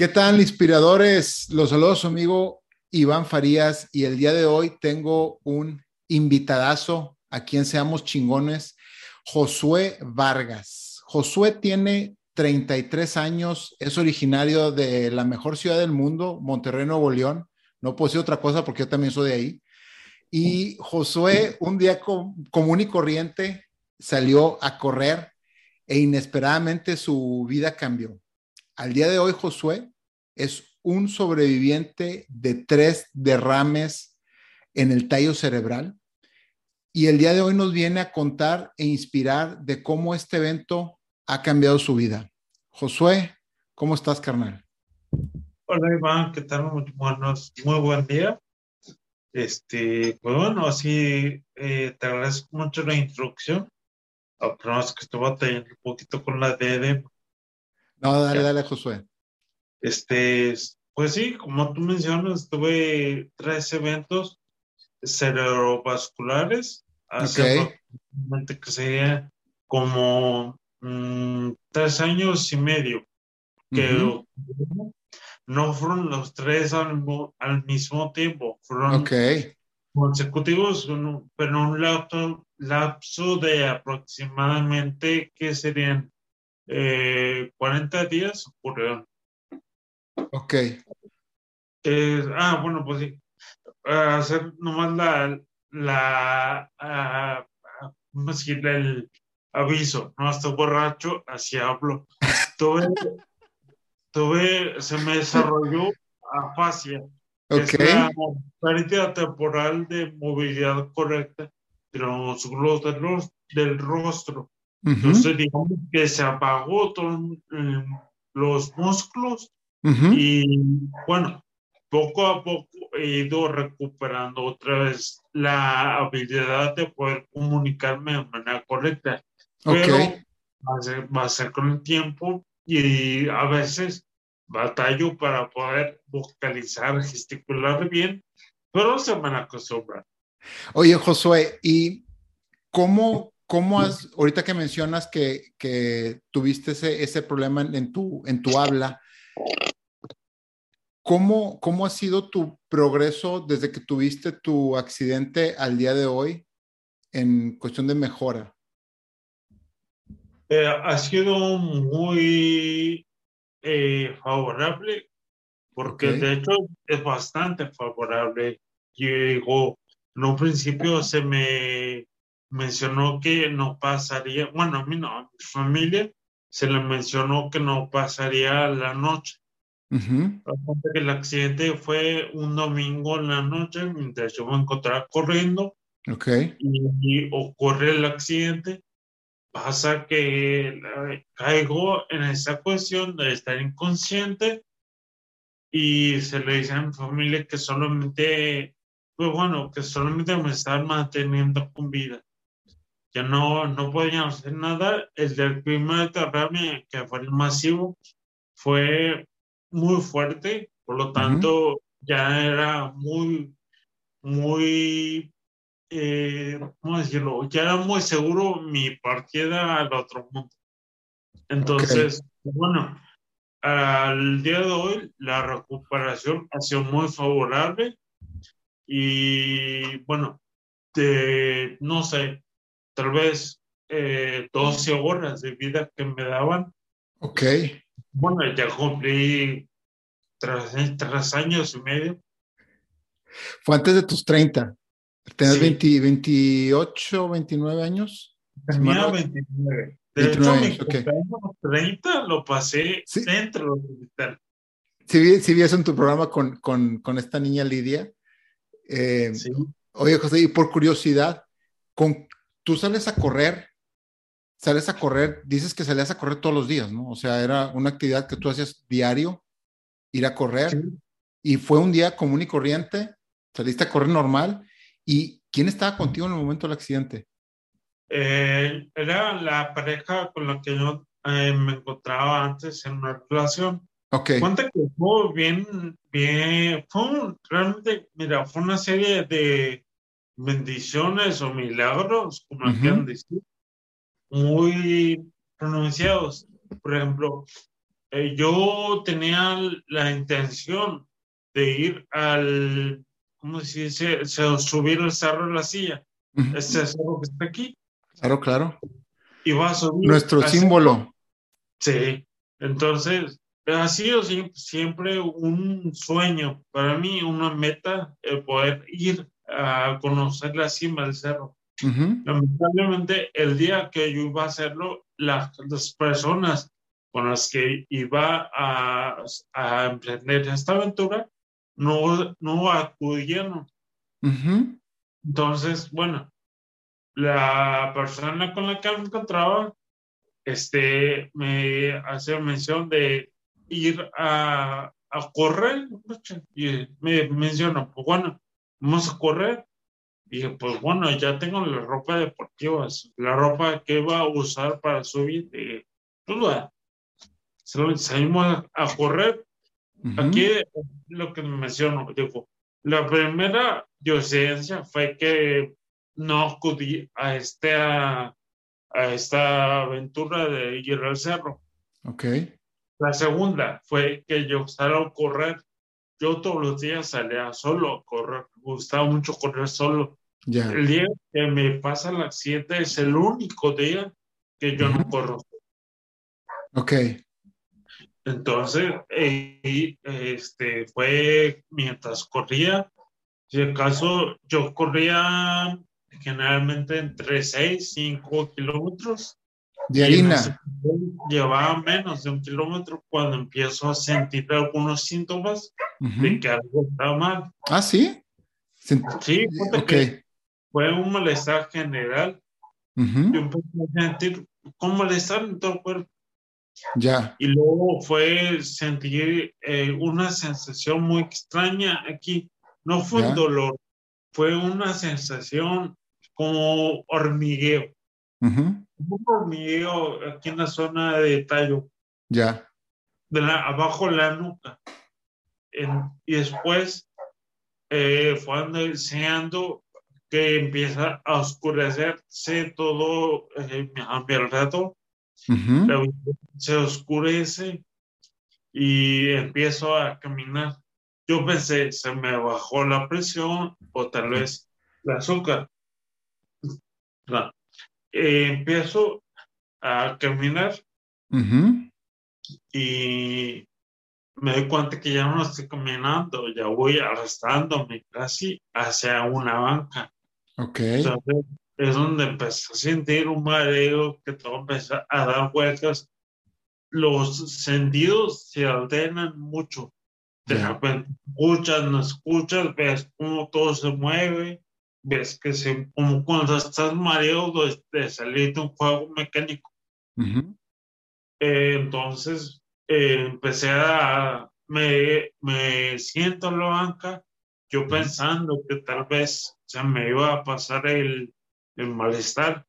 ¿Qué tal, inspiradores? Los saludos, amigo Iván Farías y el día de hoy tengo un invitadazo a quien seamos chingones, Josué Vargas. Josué tiene 33 años, es originario de la mejor ciudad del mundo, Monterrey, Nuevo León. No puedo decir otra cosa porque yo también soy de ahí. Y Josué, un día común y corriente, salió a correr e inesperadamente su vida cambió. Al día de hoy, Josué es un sobreviviente de tres derrames en el tallo cerebral y el día de hoy nos viene a contar e inspirar de cómo este evento ha cambiado su vida. Josué, ¿cómo estás, carnal? Hola, Iván, ¿qué tal? Muy, buenos, muy buen día. Este, pues bueno, así eh, te agradezco mucho la introducción. Pero es que estuve batallando un poquito con la DD. No, dale, dale, Josué. Este, pues sí, como tú mencionas, tuve tres eventos cerebrovasculares hace que sería como mm, tres años y medio que no fueron los tres al, mismo tiempo, fueron consecutivos, pero un lapso, lapso de aproximadamente que serían eh, 40 días ocurrieron. Ok. ah, bueno, pues sí. hacer nomás la, la ¿cómo decirle? El aviso, no estoy borracho, así hablo. Tuve, tuve, se me desarrolló afasia. Ok. Es la pérdida temporal de movilidad correcta de los glóbulos del, rostro. Entonces, digamos que se apagó todos los músculos y bueno, poco a poco he ido recuperando otra vez la habilidad de poder comunicarme de manera correcta. Pero va, a ser, va a ser con el tiempo y a veces batallo para poder vocalizar, gesticular bien, pero se van a acostumbrar. Oye, Josué, ¿y cómo, cómo has, ahorita que mencionas que, que tuviste ese, ese problema en, tu, en tu habla, ¿Cómo, ¿Cómo ha sido tu progreso desde que tuviste tu accidente al día de hoy en cuestión de mejora? Eh, ha sido muy eh, favorable, porque de hecho es bastante favorable. Llegó, en un principio se me mencionó que no pasaría, bueno, a mí no, a mi familia se le mencionó que no pasaría la noche el accidente fue un domingo en la noche, mientras yo me encontraba corriendo. Okay. Y, ocurre el accidente. Pasa que caigo en esa cuestión de estar inconsciente y se le dice a mi familia que solamente, pues bueno, que solamente me estaban manteniendo con vida. Ya no, no podían hacer nada. El del primer derrame, que fue el masivo, fue muy fuerte, por lo tanto ya era muy, muy, eh, ¿cómo decirlo? Ya era muy seguro mi partida al otro mundo. Entonces, bueno, al día de hoy la recuperación ha sido muy favorable y bueno, de, no sé, tal vez eh, 12 horas de vida que me daban. Ok. Bueno, ya cumplí tres, años y medio. Fue antes de tus 30. ¿Tenías 28, 29 años? Tenía 29. De 29 hecho, mi 30 lo pasé dentro del hospital. Sí, sí vi eso en tu programa con, con, con esta niña Lidia. Eh, sí. Oye, José, y por curiosidad, con, tú sales a correr sales a correr, dices que salías a correr todos los días, ¿no? O sea, era una actividad que tú hacías diario, ir a correr, y fue un día común y corriente, saliste a correr normal, ¿y quién estaba contigo en el momento del accidente? Eh, era la pareja con la que yo eh, me encontraba antes en una relación. Ok. Cuenta que fue bien, bien, fue realmente, mira, fue una serie de bendiciones o milagros, como uh quieran decir, muy pronunciados. Por ejemplo, eh, yo tenía la intención de ir al, ¿cómo se dice? subir el cerro de la silla. Ese cerro que está aquí. Claro, claro. Y va a subir. Nuestro símbolo. Sí. Entonces, ha sido siempre un sueño para mí, una meta, el poder ir a conocer la cima del cerro. Lamentablemente, el día que yo iba a hacerlo, las, personas con las que iba a, a emprender esta aventura no, no acudieron. Entonces, bueno, la persona con la que me encontraba este, me hace mención de ir a, a correr y me menciona, pues bueno, vamos a correr. Y dije, pues bueno, ya tengo la ropa deportiva, la ropa que iba a usar para subir. Y, pues, salimos a correr Aquí lo que menciono, digo, la primera docencia fue que no acudí a, este, a, esta aventura de ir al cerro. Ok. La segunda fue que yo salía a correr. Yo todos los días salía solo a correr. Me gustaba mucho correr solo. El día que me pasa el accidente es el único día que yo no corro. Ok. Entonces, eh, este, fue mientras corría, si acaso yo corría generalmente entre 6 y 5 kilómetros. De harina. Llevaba menos de un kilómetro cuando empiezo a sentir algunos síntomas de que algo está mal. Ah, sí. Sí, okay. fue un malestar general. Yo empecé a sentir como malestar en todo el cuerpo. Ya. Y luego fue sentir eh, una sensación muy extraña aquí. No fue un dolor, fue una sensación como hormigueo. Un hormigueo aquí en la zona de tallo. Ya. De la, abajo de la nuca. y después eh, fue deseando que empieza a oscurecerse todo eh, a mi alrededor se oscurece y empiezo a caminar. Yo pensé, se me bajó la presión o tal vez el azúcar. Eh, empiezo a caminar y me doy cuenta que ya no estoy caminando, ya voy arrastrándome casi hacia una banca. Ok es donde empecé a sentir un mareo que todo empezó a dar vueltas. Los sentidos se ordenan mucho. De repente escuchas, no escuchas, ves cómo todo se mueve, ves que se, como cuando estás mareado de, salir de un juego mecánico. Eh, entonces eh, empecé a, me, me siento en la banca, yo pensando que tal vez se me iba a pasar el, el malestar.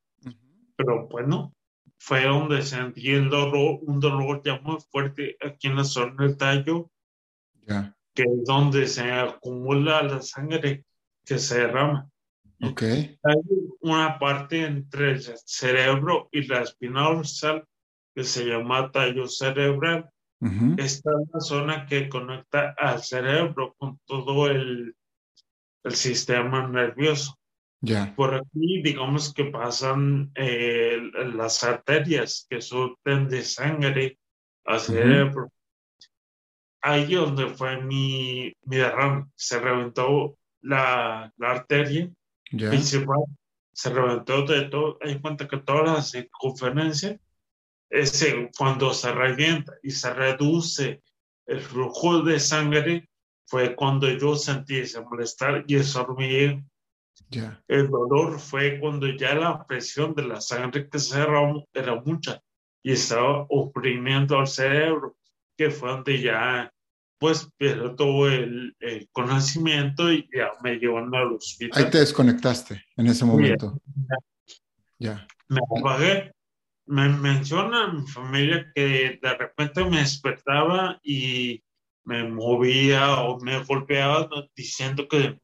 Pero bueno, fue donde sentí el dolor, un dolor ya muy fuerte aquí en la zona del tallo, que es donde se acumula la sangre que se derrama. Okay. Hay una parte entre el cerebro y la espina dorsal que se llama tallo cerebral. Esta es la zona que conecta al cerebro con todo el, el sistema nervioso. Por aquí, digamos que pasan eh, las arterias que surten de sangre al cerebro. Ahí donde fue mi, mi derrame. Se reventó la, la arteria principal. Se reventó de todo. Hay cuenta que toda la circunferencia, ese, cuando se revienta y se reduce el flujo de sangre, fue cuando yo sentí ese malestar y ese hormigueo el dolor fue cuando ya la presión de la sangre que se derramó era mucha y estaba oprimiendo al cerebro, que fue donde ya pues pero todo el, conocimiento y ya me llevaron al hospital. Ahí te desconectaste en ese momento. Ya. Me apagué. Me menciona mi familia que de repente me despertaba y me movía o me golpeaba diciendo que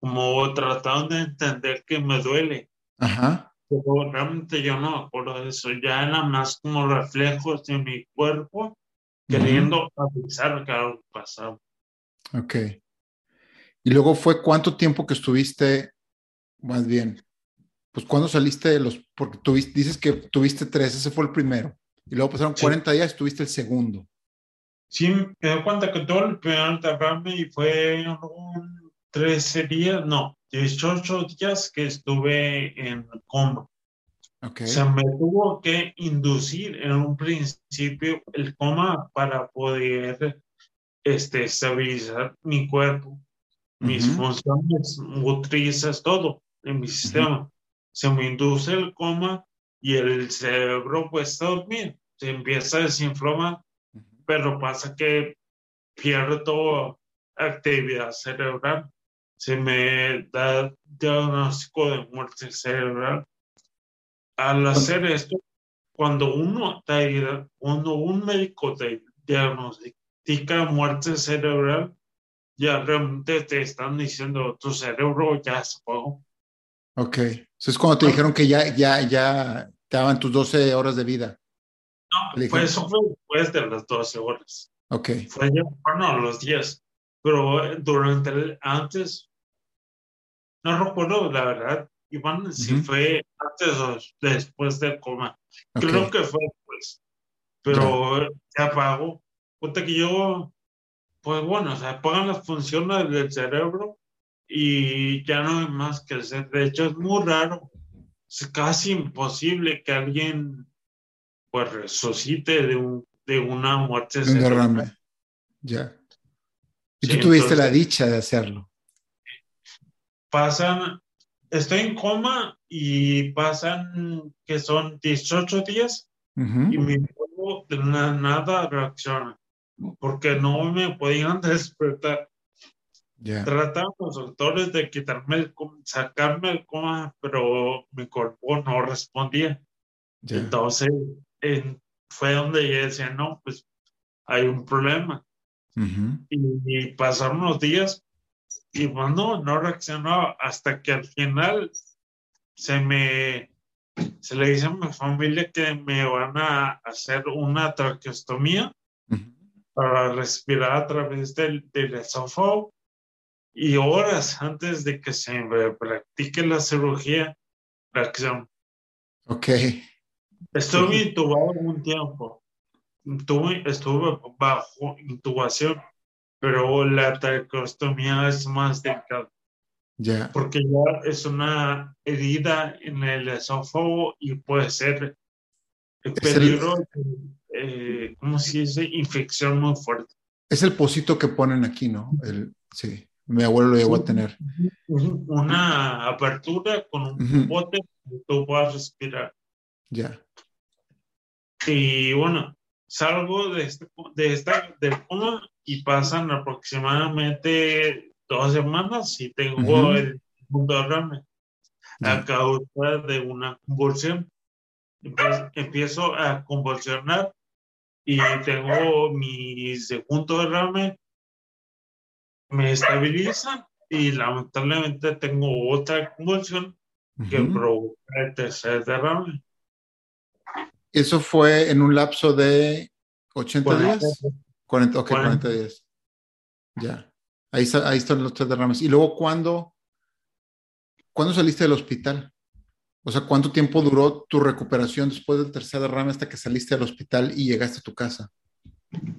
como tratando de entender que me duele. Ajá. Pero realmente yo no me acuerdo de eso, ya era más como reflejos de mi cuerpo queriendo avisar que algo pasaba. Ok. Y luego fue cuánto tiempo que estuviste, más bien, pues cuando saliste de los, porque tuviste, dices que tuviste tres, ese fue el primero, y luego pasaron 40 días, tuviste el segundo. Sí, me doy cuenta que todo el primer derrame y fue un 13 días, no, 18 días que estuve en coma. Okay. Se me tuvo que inducir en un principio el coma para poder este, estabilizar mi cuerpo, mis funciones motrices, todo en mi sistema. Se me induce el coma y el cerebro pues está dormido, se empieza a desinflamar, pero pasa que pierdo toda actividad cerebral. Se me da diagnóstico de muerte cerebral al hacer esto, cuando uno cuando un médico te diagnostica muerte cerebral, ya realmente te están diciendo tu cerebro ya se apagó. Ok. Eso es cuando te dijeron que ya, ya, ya te daban tus 12 horas de vida. No, pues eso fue después de las 12 horas. Ok. Fue ya, bueno, los 10. Pero durante el, antes, no recuerdo la verdad, Iván, si fue antes o después del coma. Creo que fue después. Pero se apagó. Puta que yo, pues bueno, se apagan las funciones del cerebro y ya no hay más que hacer. De hecho, es muy raro. Es casi imposible que alguien pues resucite de, un, de una muerte un derrame. Ya. Y tú tuviste la dicha de hacerlo. Pasan estoy en coma y pasan que son 18 días y mi cuerpo de nada reacciona porque no me podían despertar. Yeah. Trataron los doctores de quitarme el sacarme el coma, pero mi cuerpo no respondía. Entonces fue donde yo decía, no, pues hay un problema. y, pasaron los días y bueno, no reaccionó hasta que al final se me se le dice a mi familia que me van a hacer una traqueostomía para respirar a través del, del esófago y horas antes de que se me practique la cirugía, reacción. Ok. Estuve intubado un tiempo. Estuve, estuve bajo intubación pero la traqueostomía es más delicada. Ya. Porque ya es una herida en el esófago y puede ser el peligro, eh, ¿cómo se dice? Infección muy fuerte. Es el pocito que ponen aquí, ¿no? El, sí, mi abuelo lo llegó a tener. Una apertura con un bote que tú puedas respirar. Ya. Y bueno, salgo de, este, de esta, del coma y pasan aproximadamente dos semanas y tengo el mundo derrame a causa de una convulsión. empiezo a convulsionar y tengo mi segundo derrame, me estabiliza y lamentablemente tengo otra convulsión que provoca el tercer derrame. ¿Eso fue en un lapso de 80 días? 40, ok, 40 días. Ya. Ahí, ahí están los tres derrames. Y luego, ¿cuándo, ¿cuándo saliste del hospital? O sea, ¿cuánto tiempo duró tu recuperación después del tercer derrame hasta que saliste del hospital y llegaste a tu casa?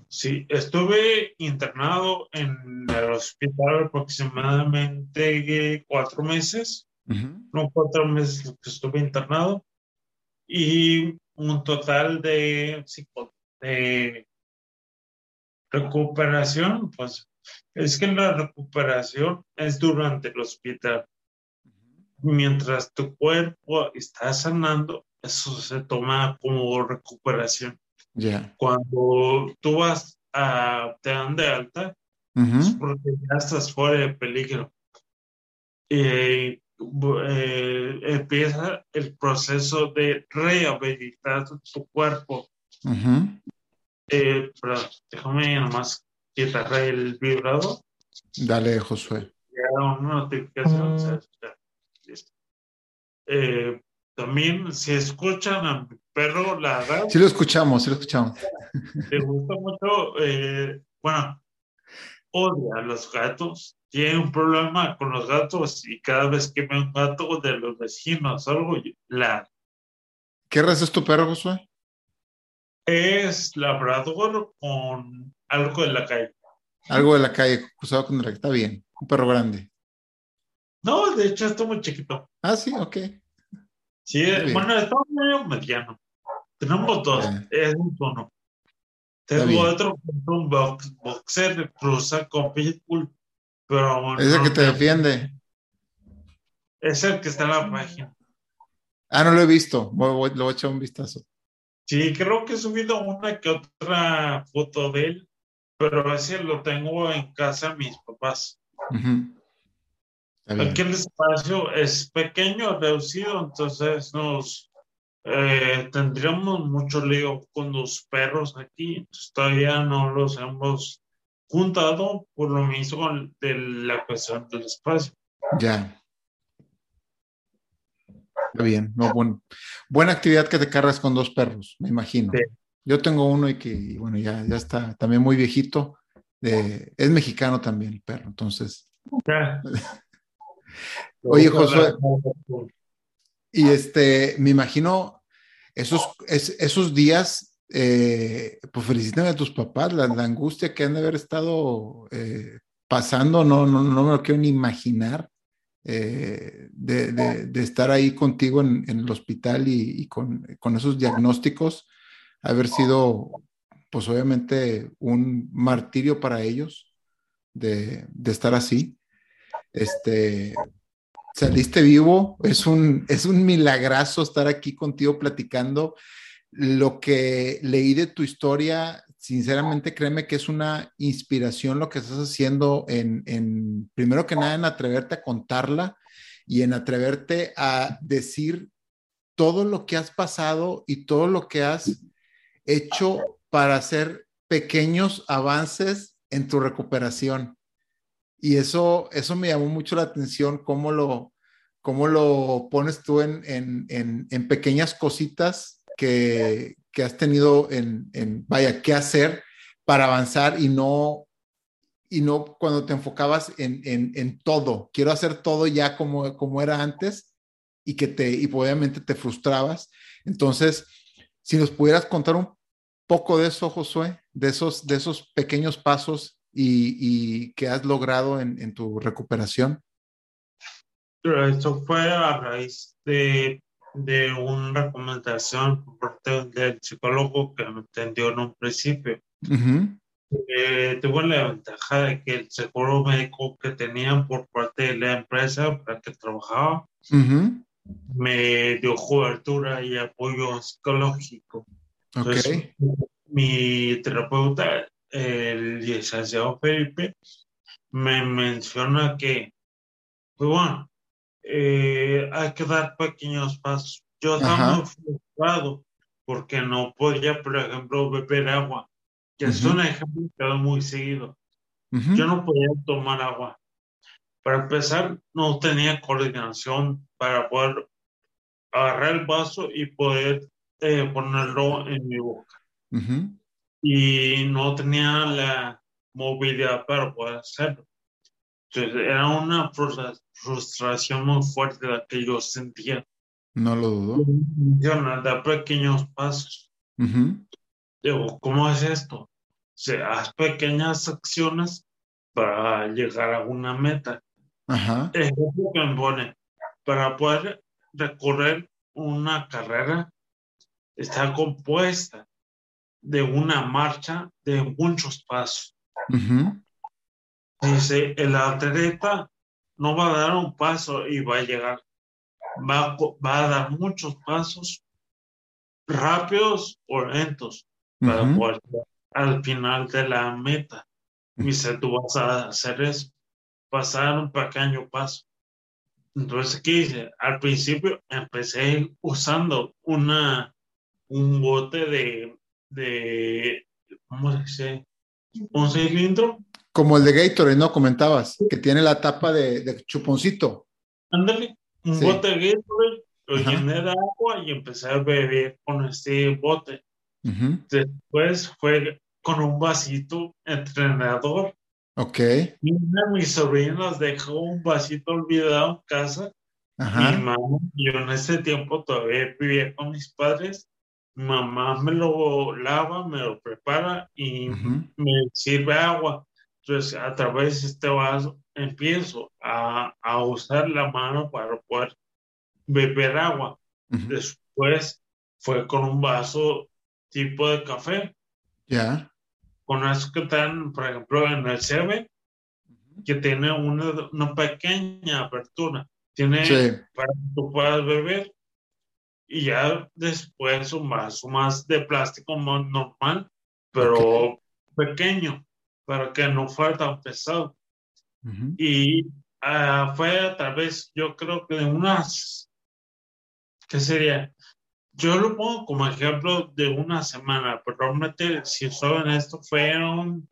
Sí, estuve internado en el hospital aproximadamente cuatro meses. No cuatro meses que estuve internado. Y un total de, de recuperación, pues es que la recuperación es durante el hospital. Mientras tu cuerpo está sanando, eso se toma como recuperación. Cuando tú vas a, te dan de alta, es porque ya estás fuera de peligro. y eh, empieza el proceso de rehabilitar tu cuerpo. Eh, pero déjame nomás quitar el vibrador. Dale, Josué. Ya una notificación. Eh, también, si escuchan a mi perro ladrar. Sí lo escuchamos, sí lo escuchamos. le gusta mucho, eh, bueno, odia a los gatos, tiene un problema con los gatos y cada vez que ve un gato de los vecinos algo, la... ¿Qué raza es tu perro, Josué? Es labrador con algo de la calle. Algo de la calle, cruzado con está bien, un perro grande. No, de hecho está muy chiquito. Ah, sí, ok. Sí, bueno, está medio mediano. Tenemos dos, es un tono. Tengo otro un box, boxer cruza con Pitbull, pero... Es el que te defiende. Es el que está en la página. Ah, no lo he visto, lo voy a echar un vistazo. Sí, creo que he subido una que otra foto de él, pero ese lo tengo en casa mis papás. Aquí el espacio es pequeño, reducido, entonces nos eh, tendríamos mucho lío con los perros aquí, todavía no los hemos juntado por lo mismo de la cuestión del espacio. Ya. Está bien, no, bueno. Buena actividad que te cargas con dos perros, me imagino. Yo tengo uno y que, bueno, ya, ya está también muy viejito. es mexicano también el perro, entonces. Oye, Josué, y este, me imagino esos, esos días, eh, pues felicítame a tus papás, la, angustia que han de haber estado eh, pasando, no, no, no me lo quiero ni imaginar. Eh, de, estar ahí contigo en, el hospital y, con, esos diagnósticos, haber sido, pues obviamente, un martirio para ellos de, de estar así. Este, saliste vivo, es un, es un milagrazo estar aquí contigo platicando. Lo que leí de tu historia, sinceramente créeme que es una inspiración lo que estás haciendo en, en, primero que nada, en atreverte a contarla y en atreverte a decir todo lo que has pasado y todo lo que has hecho para hacer pequeños avances en tu recuperación. Y eso, eso me llamó mucho la atención, cómo lo, cómo lo pones tú en, en, en, pequeñas cositas que, que has tenido en, en, vaya, qué hacer para avanzar y no, y no cuando te enfocabas en, en, todo. Quiero hacer todo ya como, como era antes y que te, y obviamente te frustrabas. Entonces, si nos pudieras contar un poco de eso, Josué, de esos, de esos pequeños pasos y, y has logrado en, en, tu recuperación? Eso fue a raíz de, de una recomendación por parte del psicólogo que me entendió en un principio. Eh, tuve la ventaja de que el seguro médico que tenían por parte de la empresa para que trabajaba me dio cobertura y apoyo psicológico. Entonces, mi terapeuta el licenciado Felipe me menciona que, pues bueno, eh, hay que dar pequeños pasos. Yo estaba muy frustrado porque no podía, por ejemplo, beber agua, que es un ejemplo que muy seguido. Yo no podía tomar agua. Para empezar, no tenía coordinación para poder agarrar el vaso y poder eh, ponerlo en mi boca y no tenía la movilidad para poder hacerlo. Entonces era una frustración muy fuerte la que yo sentía. No lo dudo. Dar pequeños pasos. Digo, ¿cómo es esto? O sea, haz pequeñas acciones para llegar a una meta. Ajá. Ejemplo que me pone, para poder recorrer una carrera está compuesta de una marcha de muchos pasos. Dice, el atleta no va a dar un paso y va a llegar. Va, va a dar muchos pasos rápidos o lentos para poder al final de la meta. Dice, tú vas a hacer eso, pasar un pequeño paso. Entonces, ¿qué hice? Al principio empecé usando una, un bote de de, ¿cómo se dice? Un cilindro. Como el de Gatorade, ¿no? Comentabas, que tiene la tapa de, chuponcito. Ándale, un bote de Gatorade, lo llené de agua y empecé a beber con este bote. Después fue con un vasito entrenador. Ok. Y una de mis sobrinas dejó un vasito olvidado en casa. Mi mamá, yo en ese tiempo todavía vivía con mis padres. mamá me lo lava, me lo prepara y me sirve agua. Entonces, a través de este vaso empiezo a, a usar la mano para poder beber agua. Después fue con un vaso tipo de café. Ya. Con eso que están, por ejemplo, en el CB, que tiene una, una pequeña apertura. Tiene para que tú puedas beber. Y ya después un vaso más de plástico más normal, pero pequeño, para que no fuera tan pesado. Y uh, fue a través, yo creo que de unas, ¿qué sería? Yo lo pongo como ejemplo de una semana, pero realmente, si en esto, fueron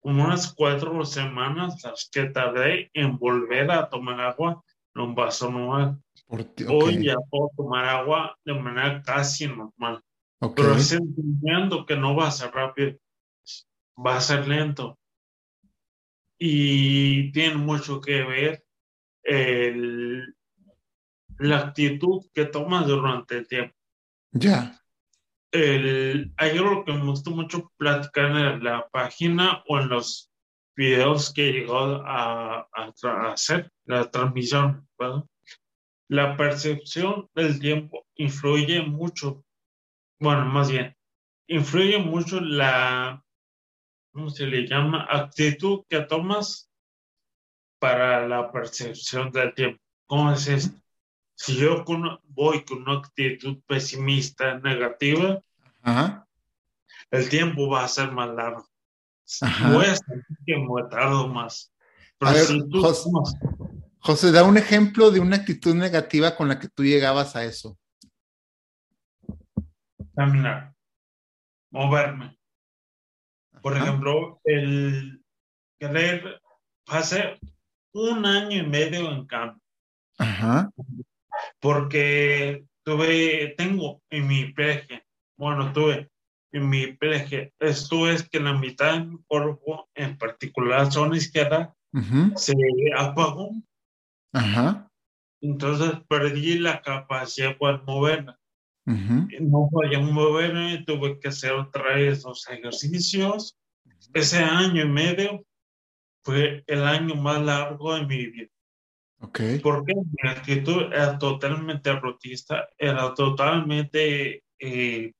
como unas cuatro semanas las que tardé en volver a tomar agua en un vaso nuevo. Hoy ya puedo tomar agua de manera casi normal. Pero es entendiendo que no va a ser rápido, va a ser lento y tiene mucho que ver el, la actitud que tomas durante el tiempo. Ya. El, hay algo que me gustó mucho platicar en la página o en los videos que llegó a, a, hacer, la transmisión. La percepción del tiempo influye mucho, bueno, más bien, influye mucho la ¿cómo se le llama? Actitud que tomas para la percepción del tiempo. ¿Cómo es esto? Si yo voy con una actitud pesimista, negativa, el tiempo va a ser más largo. Voy a sentir que me tardo más. José, da un ejemplo de una actitud negativa con la que tú llegabas a eso. Caminar, moverme, por ejemplo, el querer pasé un año y medio en campo. Ajá. Porque tuve, tengo en mi peje, bueno, tuve en mi peje, esto es que la mitad de mi cuerpo, en particular zona izquierda, se apagó. Ajá. Entonces perdí la capacidad de moverme. No podía moverme, tuve que hacer otra vez los ejercicios. Ese año y medio fue el año más largo de mi vida. Okay. Porque mi actitud era totalmente rotista, era totalmente eh,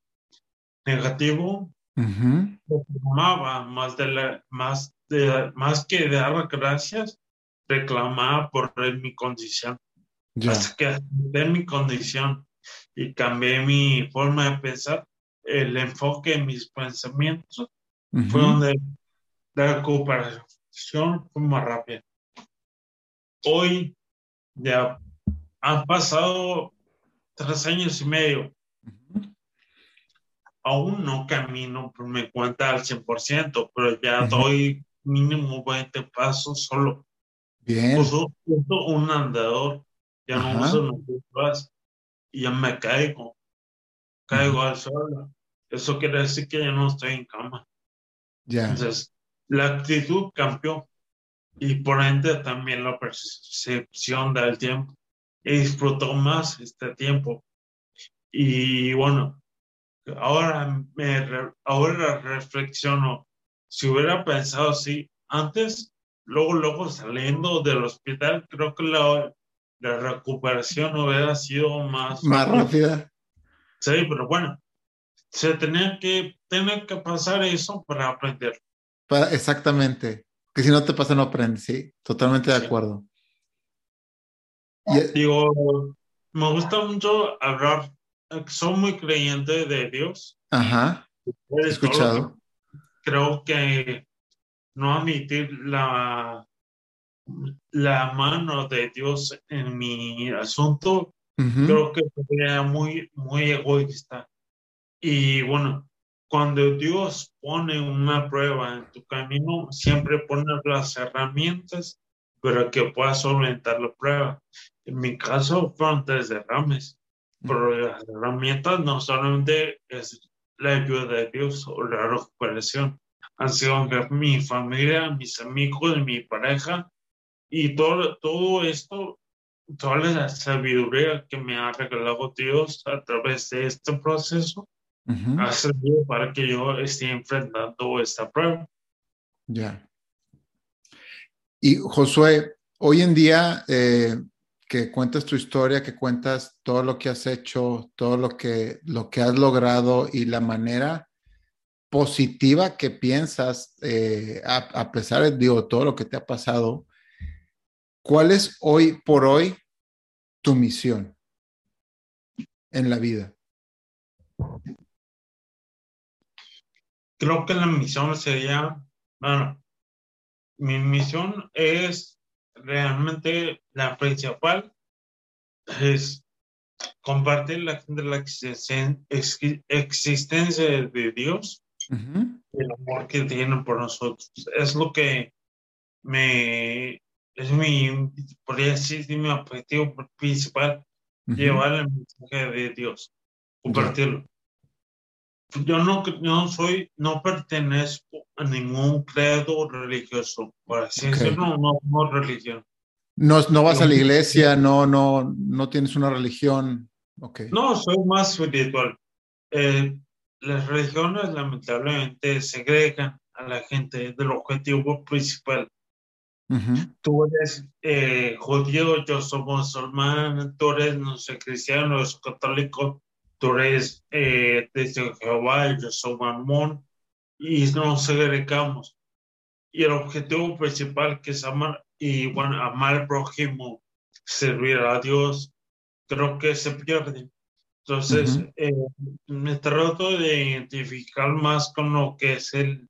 negativo. Reclamaba más, de la, más, de, más que dar gracias, reclamaba por mi condición. Hasta que de mi condición y cambié mi forma de pensar, el enfoque en mis pensamientos, fue donde la recuperación fue más rápida. Hoy ya han pasado tres años y medio. Aún no camino por mi cuenta al 100%, pero ya doy mínimo 20 pasos solo. Bien. Uso, un andador, ya no uso pasos y ya me caigo, caigo al suelo. Eso quiere decir que ya no estoy en cama. Ya. Entonces, la actitud cambió y por ende también la percepción del tiempo. Y disfrutó más este tiempo. Y bueno, ahora, me, ahora reflexiono, si hubiera pensado así antes, luego, luego saliendo del hospital, creo que la, la recuperación hubiera sido más... Más rápida. Sí, pero bueno, se tenía que, tener que pasar eso para aprender. exactamente. Que si no te pasa, no aprendes, sí. Totalmente de acuerdo. Digo, me gusta mucho hablar, soy muy creyente de Dios. Ajá. He escuchado. Creo que no admitir la la mano de Dios en mi asunto, creo que sería muy, muy egoísta. Y bueno, cuando Dios pone una prueba en tu camino, siempre pone las herramientas para que puedas solventar la prueba. En mi caso fueron tres derrames, pero las herramientas no solamente es la ayuda de Dios o la recuperación. Han sido mi familia, mis amigos, mi pareja y todo, todo esto, toda la sabiduría que me ha regalado Dios a través de este proceso ha servido para que yo esté enfrentando esta prueba. Ya. Y Josué, hoy en día eh, que cuentas tu historia, que cuentas todo lo que has hecho, todo lo que, lo que has logrado y la manera positiva que piensas, eh, a, pesar de digo, todo lo que te ha pasado, ¿cuál es hoy por hoy tu misión en la vida? Creo que la misión sería, bueno, mi misión es realmente la principal, es compartir la, la existencia de Dios, el amor que tienen por nosotros. Es lo que me, es mi, podría decir, mi objetivo principal, llevar el mensaje de Dios, compartirlo yo no, no soy, no pertenezco a ningún credo religioso, por así decirlo, no, no religión. No, no vas a la iglesia, no, no, no tienes una religión. Okay. No, soy más espiritual. Eh, las religiones lamentablemente segregan a la gente del objetivo principal. Tú eres eh, judío, yo soy musulmán, tú eres no sé, cristiano, yo soy católico, tú eres eh, desde Jehová, yo soy Mamón, y nos segregamos. Y el objetivo principal que es amar, y bueno, amar al prójimo, servir a Dios, creo que se pierde. Entonces, eh, me trato de identificar más con lo que es el,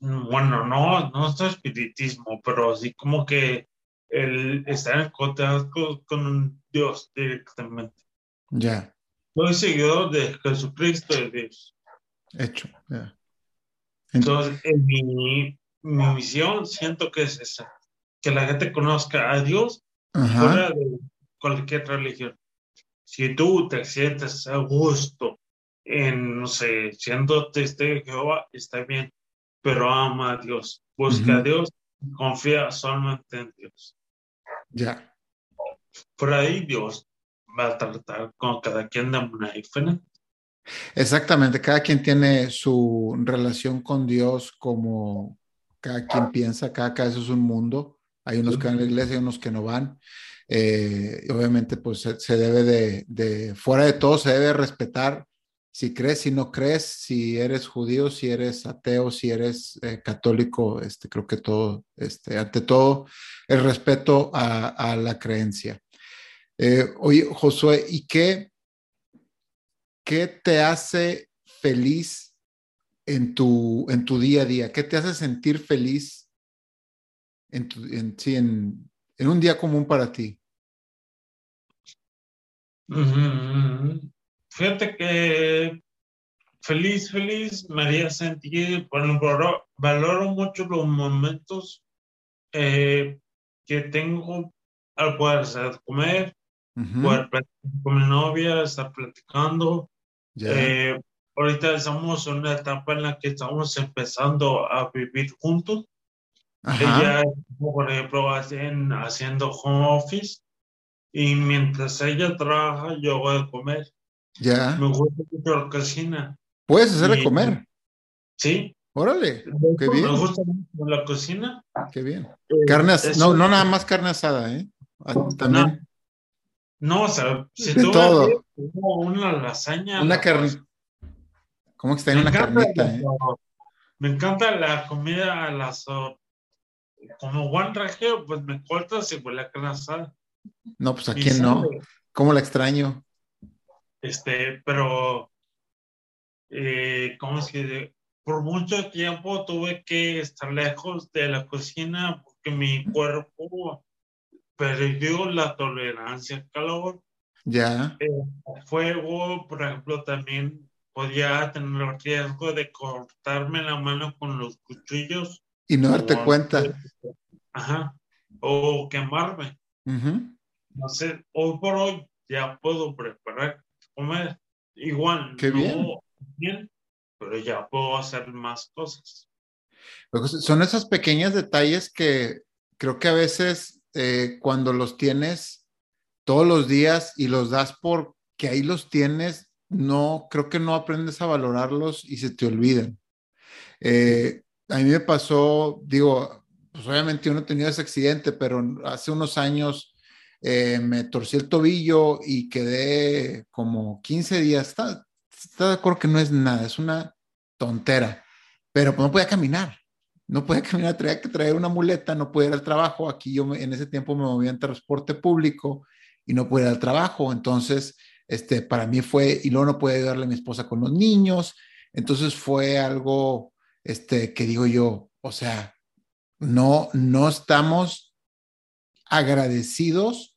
bueno, no, no es espiritismo, pero así como que el estar en contacto con Dios directamente. Ya. Soy seguidor de Jesucristo de Dios. Hecho, ya. Entonces, en mi, mi, misión siento que es esa, que la gente conozca a Dios fuera de cualquier religión. Si tú te sientes a gusto en, no sé, siendo testigo de Jehová, está bien, pero ama a Dios, busca a Dios, confía solamente en Dios. Ya. Por ahí Dios va a tratar con cada quien de una diferente. Exactamente, cada quien tiene su relación con Dios como cada quien piensa, cada caso es un mundo. Hay unos que van a la iglesia y unos que no van. Eh, obviamente, pues se, debe de, de, fuera de todo, se debe respetar si crees, si no crees, si eres judío, si eres ateo, si eres eh, católico, este, creo que todo, este, ante todo, el respeto a, la creencia. Eh, oye, Josué, ¿y qué, qué te hace feliz en tu, en tu día a día? ¿Qué te hace sentir feliz en, un día común para ti? Fíjate que feliz, feliz me haría sentir, bueno, valoro, mucho los momentos eh, que tengo al poder hacer comer, con mi novia, estar platicando. Eh, ahorita estamos en una etapa en la que estamos empezando a vivir juntos. Ella, por ejemplo, hacen, haciendo home office y mientras ella trabaja, yo voy a comer. Ya. Me gusta mucho la cocina. ¿Puedes hacer de comer? Sí. Órale, qué bien. Me gusta mucho la cocina. Qué bien. Eh, carne no, no nada más carne asada, ¿eh? Ah, también. No, o sea, si de todo. una lasaña. Una carne. ¿Cómo que está en una carnita? Eh? Me encanta la comida las. Como Juan Rajeo, pues me cortas y huele a carne asada. No, pues a quién no. ¿Cómo la extraño? Este, pero. Eh, ¿Cómo es que.? Por mucho tiempo tuve que estar lejos de la cocina porque mi cuerpo perdió la tolerancia al calor. Ya. El eh, fuego, por ejemplo, también podía tener el riesgo de cortarme la mano con los cuchillos. Y no darte cuenta. Ajá. O quemarme. No sé, hoy por hoy ya puedo preparar comer. igual, Qué no bien, pero ya puedo hacer más cosas. Son esos pequeños detalles que creo que a veces eh, cuando los tienes todos los días y los das por que ahí los tienes, no, creo que no aprendes a valorarlos y se te olvidan. Eh, a mí me pasó, digo, pues obviamente uno tenía ese accidente, pero hace unos años eh, me torcí el tobillo y quedé como 15 días. Está, está de acuerdo que no es nada, es una tontera, pero pues no podía caminar. No podía caminar, tenía que traer una muleta, no podía ir al trabajo. Aquí yo en ese tiempo me movía en transporte público y no podía ir al trabajo. Entonces, este, para mí fue, y luego no podía ayudarle a mi esposa con los niños. Entonces fue algo, este, que digo yo, o sea, no, no estamos agradecidos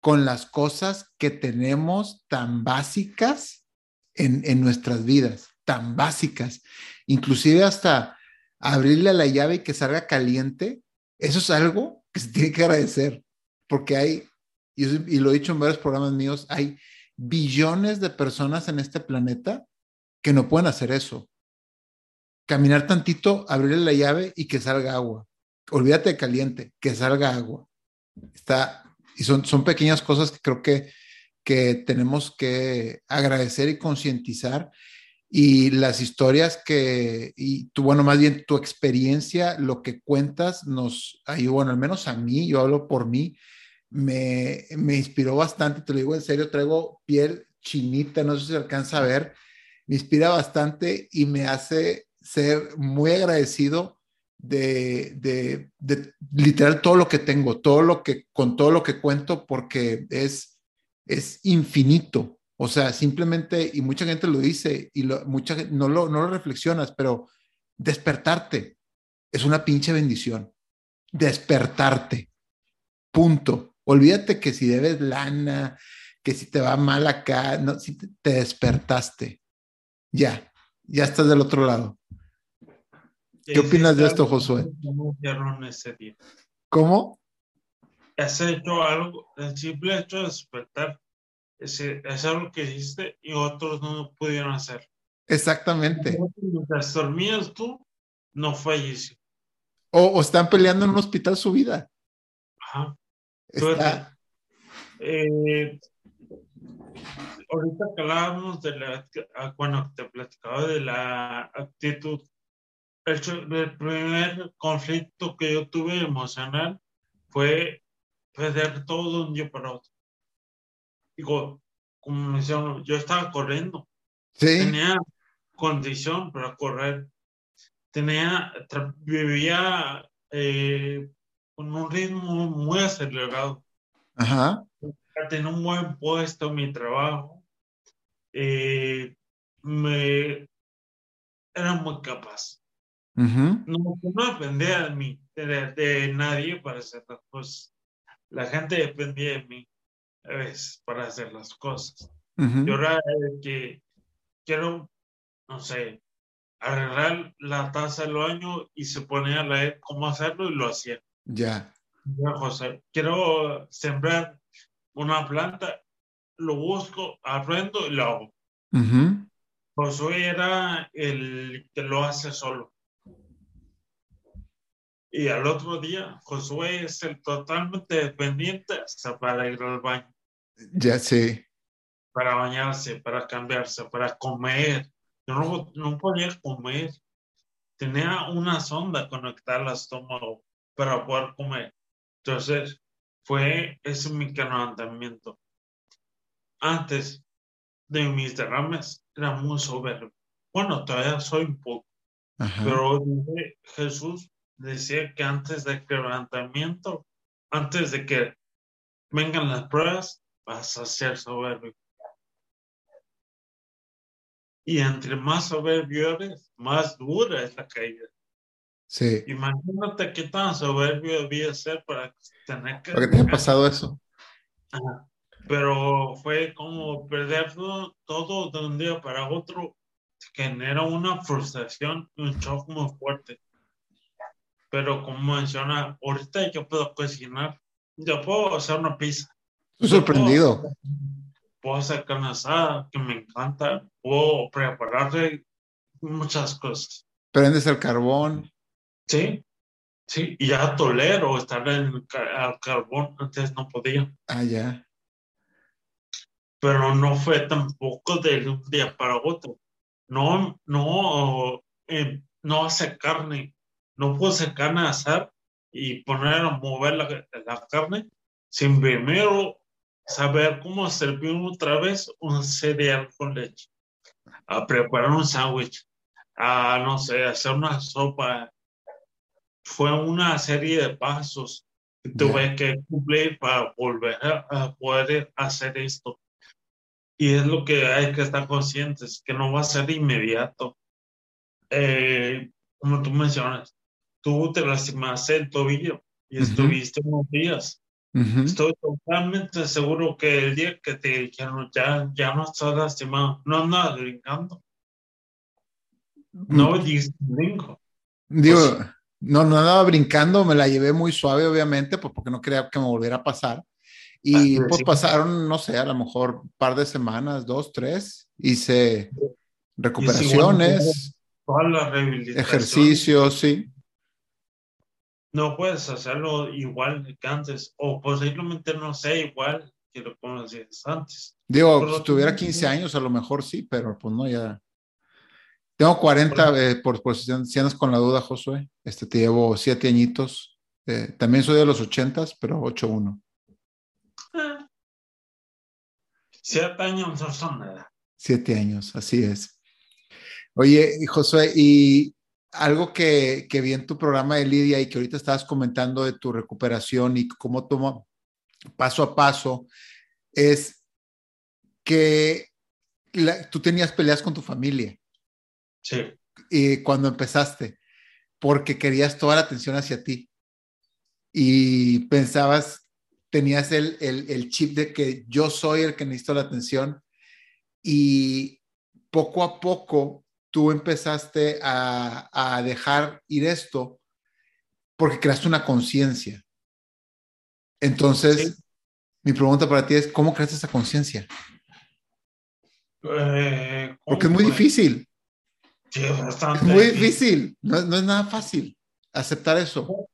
con las cosas que tenemos tan básicas en, nuestras vidas, tan básicas. Inclusive hasta abrirle la llave y que salga caliente, eso es algo que se tiene que agradecer, porque hay, y, lo he dicho en varios programas míos, hay billones de personas en este planeta que no pueden hacer eso. Caminar tantito, abrirle la llave y que salga agua. Olvídate de caliente, que salga agua. Está, y son, son pequeñas cosas que creo que, que tenemos que agradecer y concientizar. Y las historias que, y tú, bueno, más bien tu experiencia, lo que cuentas, nos, ahí, bueno, al menos a mí, yo hablo por mí, me, me inspiró bastante, te lo digo en serio, traigo piel chinita, no sé si se alcanza a ver, me inspira bastante y me hace ser muy agradecido de, de, de, literal todo lo que tengo, todo lo que, con todo lo que cuento, porque es, es infinito. O sea, simplemente, y mucha gente lo dice, y lo, mucha no lo, no lo reflexionas, pero despertarte es una pinche bendición. Despertarte. Punto. Olvídate que si debes lana, que si te va mal acá, no, si te, te despertaste. Ya, ya estás del otro lado. ¿Qué opinas de esto, Josué? ¿Cómo? Has hecho algo, el simple hecho de despertar es algo que hiciste y otros no pudieron hacer. Exactamente. Mientras dormías tú, no falleció. O, o, están peleando en un hospital su vida. Ajá. Está... Eh, ahorita hablábamos de la, cuando te platicaba de la actitud, el, el primer conflicto que yo tuve emocional fue perder todo de un día para otro digo, como menciono, yo estaba corriendo. Tenía condición para correr. Tenía, vivía eh, con un ritmo muy acelerado. Ajá. Tenía un buen puesto en mi trabajo. Eh, me era muy capaz. No, no, dependía de mí, de, nadie para hacer las cosas. La gente dependía de mí es para hacer las cosas. Yo era que quiero, no sé, arreglar la taza del baño y se ponía a leer cómo hacerlo y lo hacía. Ya. José, quiero sembrar una planta, lo busco, aprendo y lo hago. Josué era el que lo hace solo. Y al otro día, Josué es el totalmente dependiente hasta para ir al baño. Ya sé. Para bañarse, para cambiarse, para comer. Yo no, no podía comer. Tenía una sonda conectada al estómago para poder comer. Entonces, fue ese mi calentamiento. Antes de mis derrames, era muy soberbio. Bueno, todavía soy un poco. Pero Jesús decía que antes del quebrantamiento, antes de que vengan las pruebas, vas a ser soberbio. Y entre más soberbio eres, más dura es la caída. Sí. Imagínate qué tan soberbio debía ser para tener que... Para que te haya pasado eso. Pero fue como perder todo, todo, de un día para otro, genera una frustración y un shock muy fuerte. Pero como menciona, ahorita yo puedo cocinar, yo puedo hacer una pizza, Estoy sorprendido. puedo hacer carne asada, que me encanta, puedo prepararle muchas cosas. Prendes el carbón. Sí, sí, y ya tolero estar en el carbón, antes no podía. Ah, ya. Pero no fue tampoco de un día para otro. No, no, eh, no hace carne, no puedo carne a asar y poner a mover la, la carne sin primero saber cómo servir otra vez un cereal con leche, a preparar un sándwich, a no sé, hacer una sopa. Fue una serie de pasos que tuve que cumplir para volver a, poder hacer esto. Y es lo que hay que estar conscientes, que no va a ser inmediato. Eh, como tú mencionas, tú te lastimaste el tobillo y estuviste unos días. Estoy totalmente seguro que el día que te dijeron ya, ya no estás lastimado, no andas brincando. No dices brinco. Digo, pues no, no andaba brincando, me la llevé muy suave, obviamente, pues porque no quería que me volviera a pasar. Y pues pasaron, no sé, a lo mejor un par de semanas, dos, tres, hice recuperaciones, ejercicios, sí no puedes hacerlo igual que antes, o posiblemente no sea igual que lo conocías antes. Digo, si tuviera 15 años, a lo mejor sí, pero pues no, ya. Tengo 40, eh, por, por si andas con la duda, Josué. Este, te llevo 7 añitos. Eh, también soy de los 80, pero 8-1. 7 años no son nada. 7 años, así es. Oye, Josué, y algo que, que, vi en tu programa de Lidia y que ahorita estabas comentando de tu recuperación y cómo toma paso a paso, es que tú tenías peleas con tu familia. Sí. Y cuando empezaste, porque querías toda la atención hacia ti. Y pensabas, tenías el, el, el chip de que yo soy el que necesito la atención. Y poco a poco tú empezaste a, dejar ir esto porque creaste una conciencia. Entonces, mi pregunta para ti es, ¿cómo creaste esa conciencia? Eh, porque es muy difícil. Sí, bastante. Es muy difícil, no, es nada fácil aceptar eso.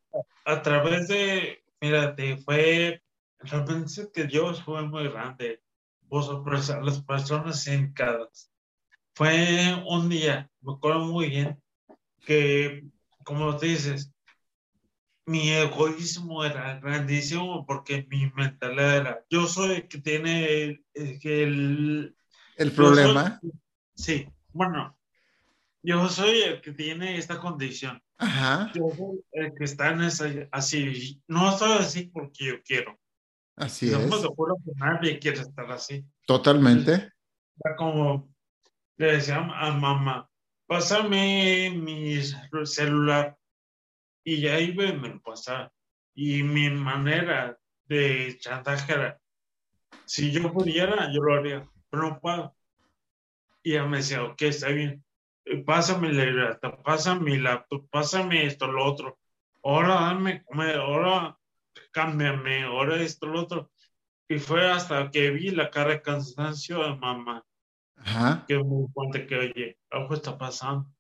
A través de, mira, fue, realmente que Dios fue muy grande. Vos las personas cada fue un día, me acuerdo muy bien, que, como te dices, mi egoísmo era grandísimo porque mi mentalidad era, yo soy el que tiene el... El, el problema. sí, bueno, yo soy el que tiene esta condición. Ajá. Yo soy el que está en esa, así, no estoy así porque yo quiero. Así no es. No me acuerdo que nadie quiere estar así. Totalmente. como le decía a mamá, pásame mi celular. Y ya y me lo pasaba. Y mi manera de chantaje era, si yo pudiera, yo lo haría, pero no puedo. Y ella me decía, ok, está bien, pásame la libreta, pásame mi laptop, pásame esto, lo otro. Ahora dame comer, ahora cámbiame, ahora esto, lo otro. Y fue hasta que vi la cara de cansancio de mamá que es muy fuerte que, oye, algo está pasando.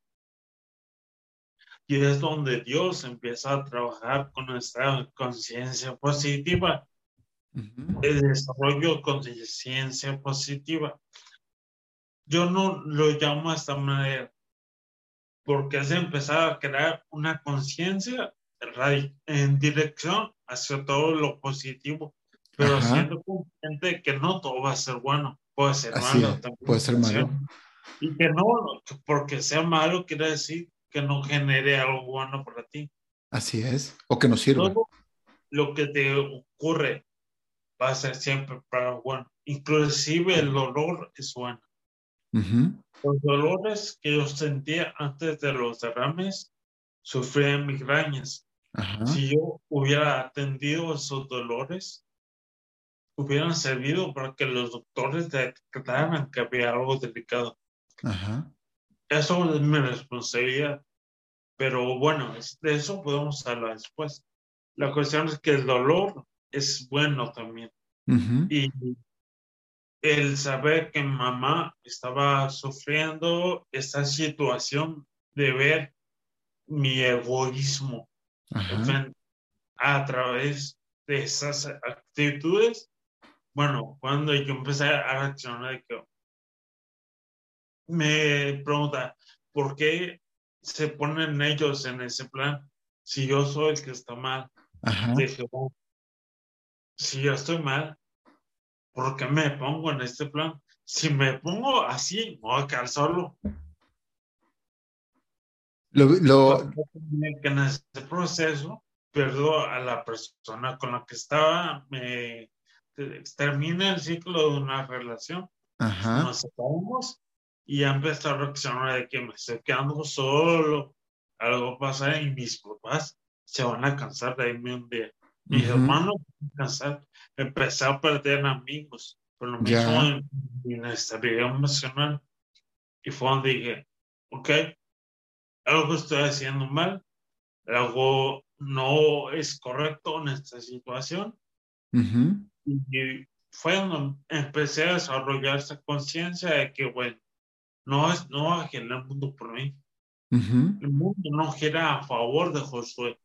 Y es donde Dios empieza a trabajar con nuestra conciencia positiva, el desarrollo de conciencia positiva. Yo no lo llamo de esta manera, porque es empezar a crear una conciencia en dirección hacia todo lo positivo, pero siendo consciente que no todo va a ser bueno puede ser malo. puede ser malo. Y que no, porque sea malo quiere decir que no genere algo bueno para ti. Así es, o que no sirva. lo que te ocurre va a ser siempre para bueno. Inclusive el dolor es bueno. Los dolores que yo sentía antes de los derrames, sufría migrañas. Si yo hubiera atendido esos dolores, hubieran servido para que los doctores detectaran que había algo delicado. Eso es mi responsabilidad. Pero bueno, de eso podemos hablar después. La cuestión es que el dolor es bueno también. Y el saber que mamá estaba sufriendo esta situación de ver mi egoísmo a través de esas actitudes, bueno, cuando yo empecé a reaccionar, que me pregunta, ¿por qué se ponen ellos en ese plan si yo soy el que está mal? Dije, oh, si yo estoy mal, ¿por qué me pongo en este plan? Si me pongo así, voy a quedar solo. Lo, Que en este proceso perdo a la persona con la que estaba, me termina el ciclo de una relación, nos separamos y ya empezó a reaccionar de que me estoy quedando solo, algo pasa y mis papás se van a cansar de irme un día. Mis hermanos se van a cansar, empecé a perder amigos, por lo mismo en inestabilidad emocional. Y fue donde dije, ok, algo estoy haciendo mal, algo no es correcto en esta situación. Y fue donde empecé a desarrollar esa conciencia de que, bueno, no, es, no va a girar el mundo por mí. El mundo no gira a favor de Josué.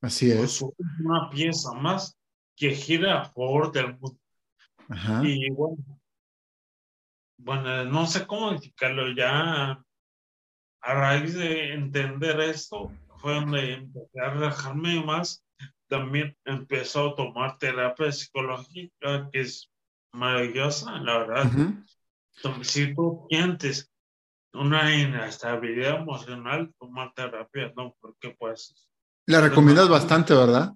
Así es. Josué es una pieza más que gira a favor del mundo. Y bueno, bueno, no sé cómo explicarlo ya a raíz de entender esto, fue donde empecé a relajarme más. También empezó a tomar terapia psicológica, que es maravillosa, la verdad. Si tú sientes una inestabilidad emocional, tomar terapia, no, porque pues... La recomiendas bastante, ¿verdad?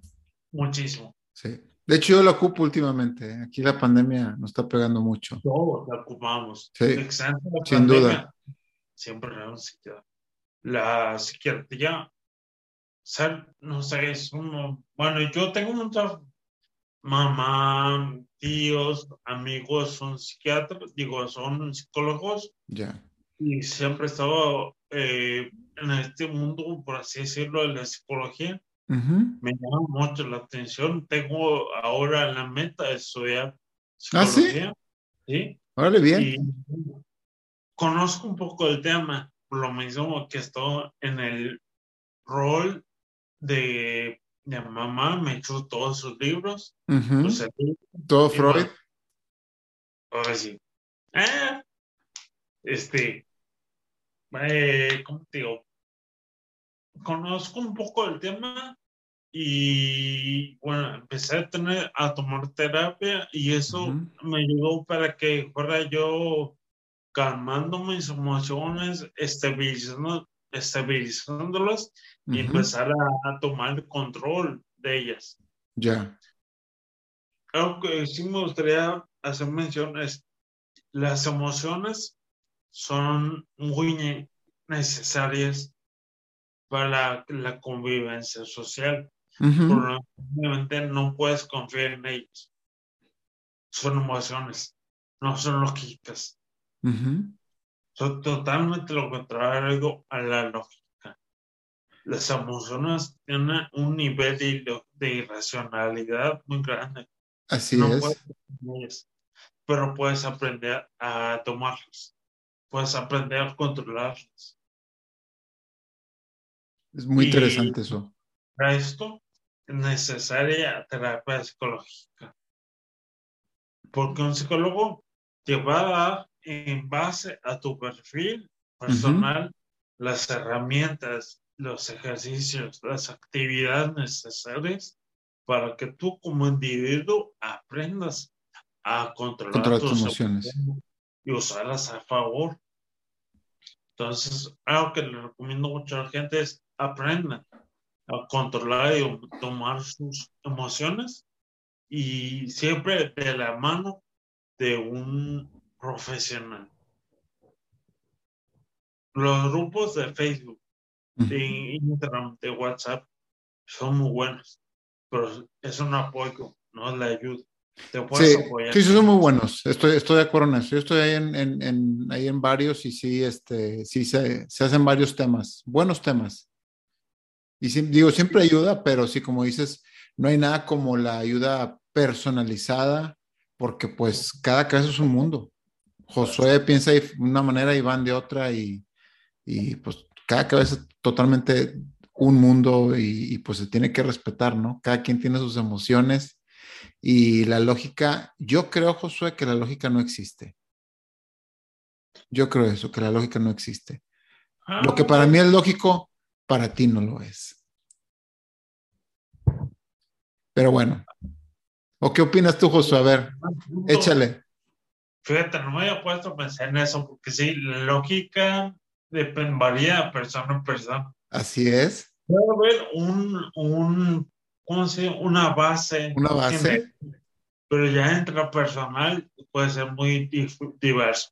Muchísimo. Sí. De hecho, yo la ocupo últimamente. ¿eh? Aquí la pandemia nos está pegando mucho. Todos la ocupamos. Sí, sin duda siempre La psiquiatría, no sé, es uno, bueno, yo tengo muchas mamá, tíos, amigos son psiquiatras, digo, son psicólogos. Ya. Y siempre he estado eh, en este mundo, por así decirlo, de la psicología. Me llama mucho la atención. Tengo ahora la meta de estudiar psicología. ¿Ah, sí? ¿Sí? Órale, bien. Y, conozco un poco el tema, por lo mismo que estoy en el rol de, de mamá, me echó todos sus libros. Todo Freud. Ahora sí. Ah, este, eh, ¿cómo te digo? Conozco un poco el tema y bueno, empecé a tener a tomar terapia y eso me ayudó para que fuera yo calmando mis emociones, estabilizando, estabilizándolas y empezar a, tomar control de ellas. Ya. Algo que sí me gustaría hacer mención es, las emociones son muy necesarias para la, convivencia social. Probablemente no puedes confiar en ellas. Son emociones, no son lógicas. Son totalmente lo contrario a la lógica. Las emociones tienen un nivel de, irracionalidad muy grande. Así es. pero puedes aprender a tomarlas. Puedes aprender a controlarlas. Es muy interesante eso. Para esto es necesaria terapia psicológica. Porque un psicólogo te va a dar en base a tu perfil personal las herramientas, los ejercicios, las actividades necesarias para que tú como individuo aprendas a controlar, tus, emociones y usarlas a favor. Entonces, algo que le recomiendo mucho a la gente es aprendan a controlar y tomar sus emociones y siempre de la mano de un profesional. Los grupos de Facebook, de Instagram, de WhatsApp son muy buenos, pero es un apoyo, no es la ayuda. Te sí, sí, son muy buenos. Estoy, estoy de acuerdo en eso. Yo estoy ahí en, en, ahí en varios y sí, este, sí se, se, hacen varios temas, buenos temas. Y digo, siempre ayuda, pero sí, como dices, no hay nada como la ayuda personalizada porque pues cada caso es un mundo. Josué piensa de una manera, Iván de otra y, y pues cada cabeza es totalmente un mundo y, y, pues se tiene que respetar, ¿no? Cada quien tiene sus emociones y la lógica, yo creo, Josué, que la lógica no existe. Yo creo eso, que la lógica no existe. Ah, Lo que para mí es lógico, para ti no lo es. Pero bueno. ¿O qué opinas tú, Josué? A ver, échale. Fíjate, no me había puesto a pensar en eso, porque sí, la lógica depende, varía de persona en persona. Así es. Puede haber un, un ¿cómo se llama? Una base. Una base. Pero ya entre personal puede ser muy diverso.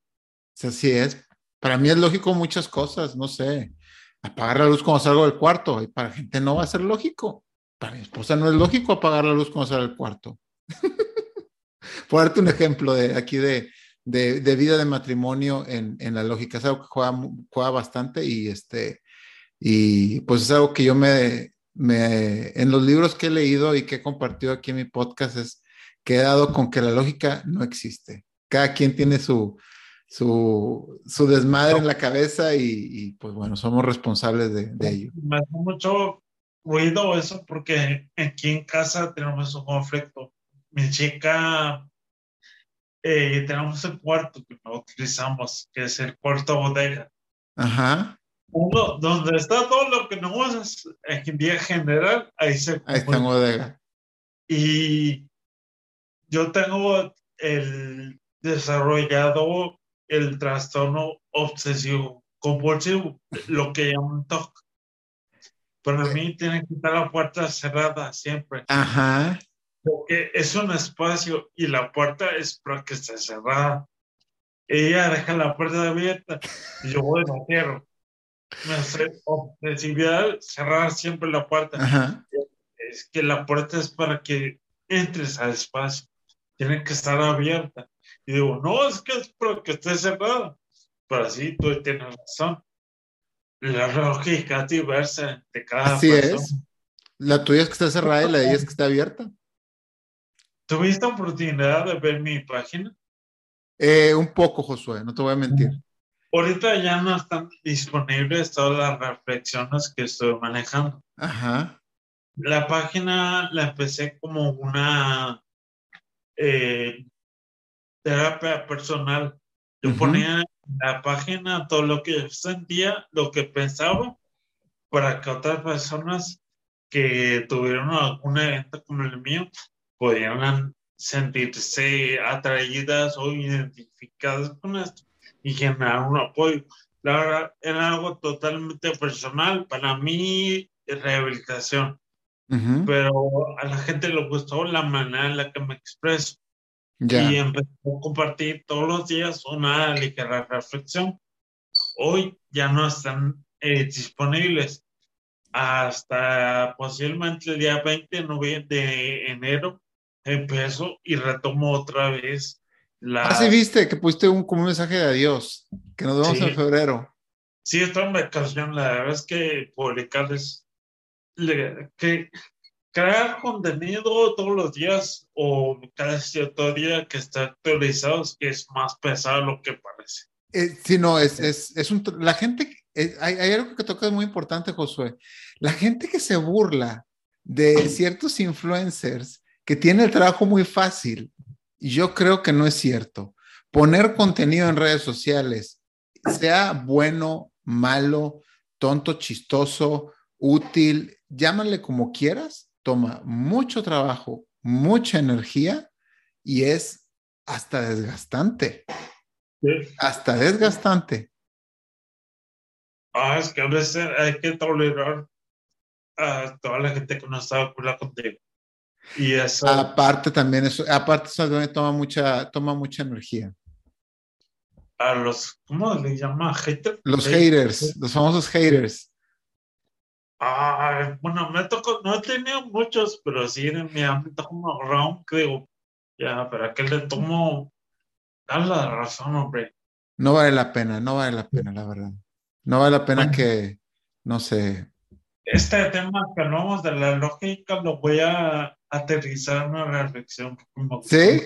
Así es. Para mí es lógico muchas cosas, no sé. Apagar la luz cuando salgo del cuarto. Y para gente no va a ser lógico. Para mi esposa no es lógico apagar la luz cuando sale del cuarto. Por darte un ejemplo de aquí de, de, vida de matrimonio en, en, la lógica. Es algo que juega, juega bastante y este, y pues es algo que yo me, me, en los libros que he leído y que he compartido aquí en mi podcast es que he dado con que la lógica no existe. Cada quien tiene su, su, su desmadre en la cabeza y, y, pues bueno, somos responsables de, de ello. Me hace mucho ruido eso porque aquí en casa tenemos un conflicto. Mi chica, eh, tenemos el cuarto que no utilizamos, que es el cuarto bodega. Ajá. Uno, donde está todo lo que no usas en día general, ahí se Ahí está en bodega. Y yo tengo el desarrollado el trastorno obsesivo compulsivo, lo que llaman TOC. Para mí tiene que estar la puerta cerrada siempre. Ajá. Porque es un espacio y la puerta es para que esté cerrada. Ella deja la puerta abierta y yo voy a cierro. Me hace obsesividad cerrar siempre la puerta. Ajá. Es que la puerta es para que entres al espacio. Tiene que estar abierta. Y digo, no, es que es para que esté cerrada. Pero sí, tú tienes razón. La lógica diversa de cada Así persona. es. La tuya es que está cerrada y la de ella es que está abierta. ¿Tuviste oportunidad de ver mi página? Eh, un poco, Josué, no te voy a mentir. Ahorita ya no están disponibles todas las reflexiones que estoy manejando. Ajá. La página la empecé como una eh, terapia personal. Yo ponía en la página todo lo que yo sentía, lo que pensaba, para que otras personas que tuvieron algún evento como el mío pudieran sentirse atraídas o identificadas con esto y generar un apoyo. La verdad, era algo totalmente personal. Para mí, rehabilitación. Ujú. Pero a la gente le gustó la manera en la que me expreso Ya. y empezó a compartir todos los días una ligera reflexión. Hoy ya no están eh, disponibles. Hasta posiblemente el día 20 de, novie- de enero empiezo y retomo otra vez la... Ah, sí, viste que pusiste un, como un mensaje de adiós, que nos vemos Sí. en febrero. Sí, estoy en vacación. La verdad es que publicarles, le- que crear contenido todos los días o cada cierto día que esté actualizado es más pesado de lo que parece. Eh, sí, no, es, es, es un, la gente, eh, hay, hay algo que tocas muy importante, Josué. La gente que se burla de ciertos influencers que tiene el trabajo muy fácil, yo creo que no es cierto. Poner contenido en redes sociales, sea bueno, malo, tonto, chistoso, útil, llámale como quieras, toma mucho trabajo, mucha energía y es hasta desgastante, hasta desgastante. Ah, es que a veces hay que tolerar a toda la gente que no está de acuerdo contigo. Y eso, Aparte también eso, aparte eso también toma mucha, toma mucha energía. a los, ¿cómo le llama? Hater. Los haters, los famosos haters. Ah, bueno, me tocó, no he tenido muchos, pero sí en mi ámbito como round, creo. Ya, pero que le tomo, dale la razón, hombre. No vale la pena, no vale la pena, la verdad. No vale la pena Bueno. que, no sé, Este tema que hablamos de la lógica lo voy a aterrizar en una reflexión. ¿Sí?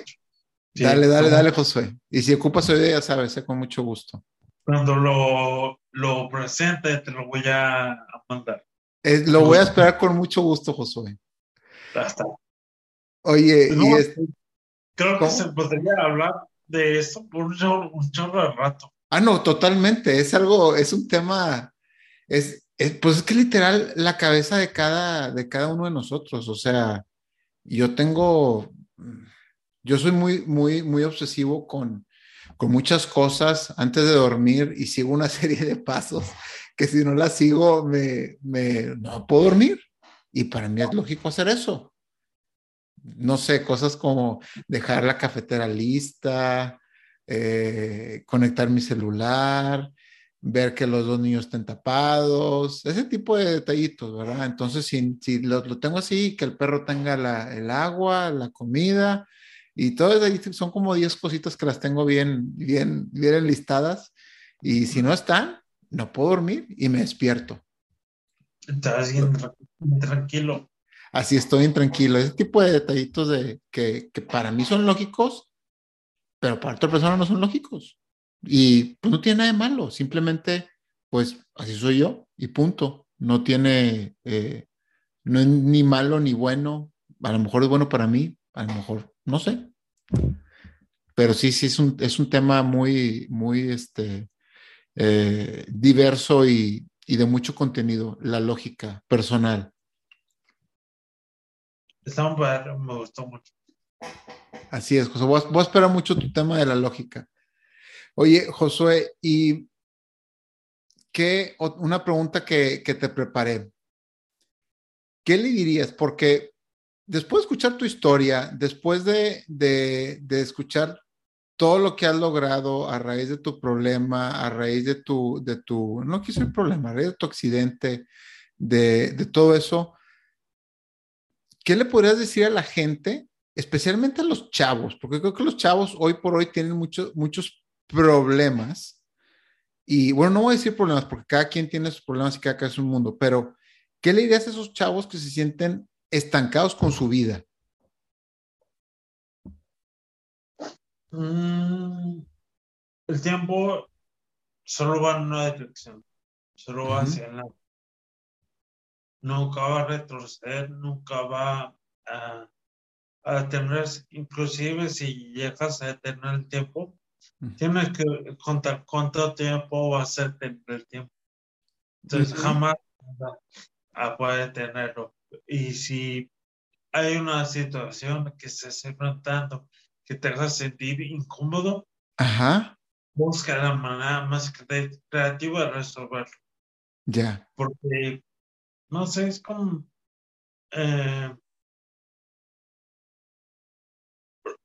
dale, dale, dale, Josué. Y si ocupas hoy, ya sabes, eh, con mucho gusto. Cuando lo, lo presente, te lo voy a mandar. Eh, lo voy a esperar con mucho gusto, Josué. Hasta. Oye, y este, creo que se podría hablar de esto por un chorro, un chorro de rato. Ah, no, totalmente. Es algo, es un tema, es, pues es que literal la cabeza de cada, de cada uno de nosotros. O sea, yo tengo, yo soy muy, muy, muy obsesivo con, con muchas cosas antes de dormir y sigo una serie de pasos que si no las sigo me, me no puedo dormir. Y para mí es lógico hacer eso. No sé, cosas como dejar la cafetera lista, eh, conectar mi celular, ver que los dos niños estén tapados, ese tipo de detallitos, ¿verdad? Entonces, si, si lo, lo, tengo así, que el perro tenga la, el agua, la comida y todo eso, son como 10 cositas que las tengo bien, bien, bien enlistadas. Y si no están, no puedo dormir y me despierto. Estás bien tranquilo. Así estoy intranquilo. Ese tipo de detallitos de, que, que para mí son lógicos, pero para otra persona no son lógicos. Y pues no tiene nada de malo, simplemente, pues así soy yo y punto. No tiene, eh, no es ni malo ni bueno. A lo mejor es bueno para mí, a lo mejor, no sé. Pero sí, sí, es un, es un tema muy, muy este, eh, diverso y, y de mucho contenido, la lógica personal. Está me gustó mucho. Así es, José. Vos, vos espera mucho tu tema de la lógica. Oye, Josué, y qué, una pregunta que, que te preparé. ¿Qué le dirías? Porque después de escuchar tu historia, después de, de, de, escuchar todo lo que has logrado a raíz de tu problema, a raíz de tu, de tu, no quise el problema, a raíz de tu accidente, de, de todo eso, ¿qué le podrías decir a la gente, especialmente a los chavos? Porque creo que los chavos hoy por hoy tienen muchos muchos problemas, y bueno, no voy a decir problemas porque cada quien tiene sus problemas y cada casa es un mundo, pero ¿qué le dirías a esos chavos que se sienten estancados con su vida? Mm, el tiempo solo va en una dirección, solo va hacia el lado. Nunca va a retroceder, nunca va a, a tener, inclusive si llegas a detener el tiempo, Tienes que contar cuánto tiempo va a ser el tiempo. Entonces, jamás a puede tenerlo. Y si hay una situación que se esté enfrentando que te haga sentir incómodo, Ajá. busca la manera más creativa de resolverlo. Ya. Porque, no sé, es como... Eh,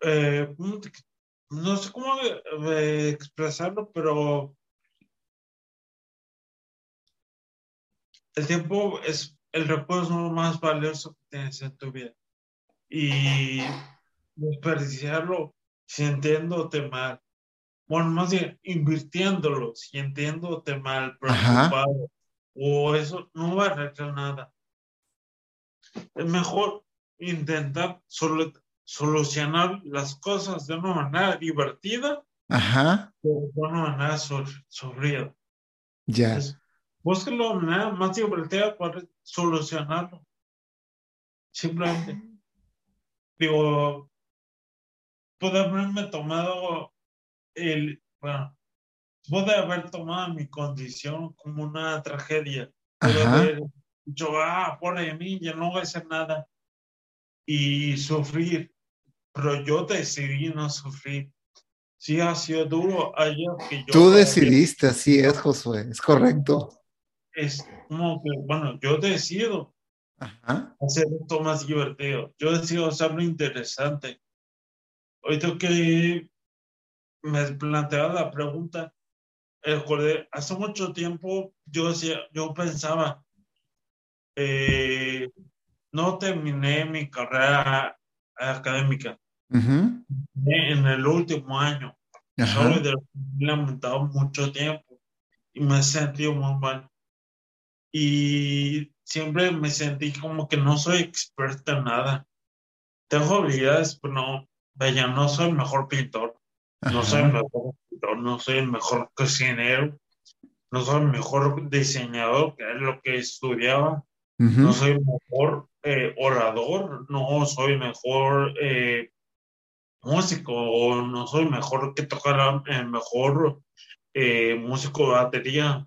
eh, no sé cómo eh, expresarlo, pero el tiempo es el recuerdo más valioso que tienes en tu vida. Y desperdiciarlo sintiéndote mal. Bueno, más bien invirtiéndolo, sintiéndote mal, preocupado. O eso no va a arreglar nada. Es mejor intentar solo solucionar las cosas de una manera divertida, Ajá. de una manera sufrida. Ya. Busca la manera más divertida para solucionarlo. Simplemente. Digo, puede haberme tomado el, bueno, puede haber tomado mi condición como una tragedia. Puede haber dicho, ah, por mí, ya no voy a hacer nada. Y sufrir pero yo decidí no sufrir. Sí, ha sido duro ayer que yo... Tú decidiste, así es, Josué, es correcto. Es como que, bueno, yo decido Ajá. hacer esto más divertido. Yo decido hacerlo interesante. Ahorita que me planteaba la pregunta, recordé, hace mucho tiempo yo, decía, yo pensaba, eh, no terminé mi carrera académica. En el último año. Solo de lamentado mucho tiempo y me he sentido muy mal. Y siempre me sentí como que no soy experta en nada. Tengo habilidades, pero no, vaya, no soy el mejor pintor, no soy el mejor pintor, no soy el mejor cocinero, no soy el mejor diseñador, que es lo que estudiaba, no soy el mejor eh, orador, no soy el mejor eh, músico, o no soy mejor que tocara el mejor eh, músico de batería,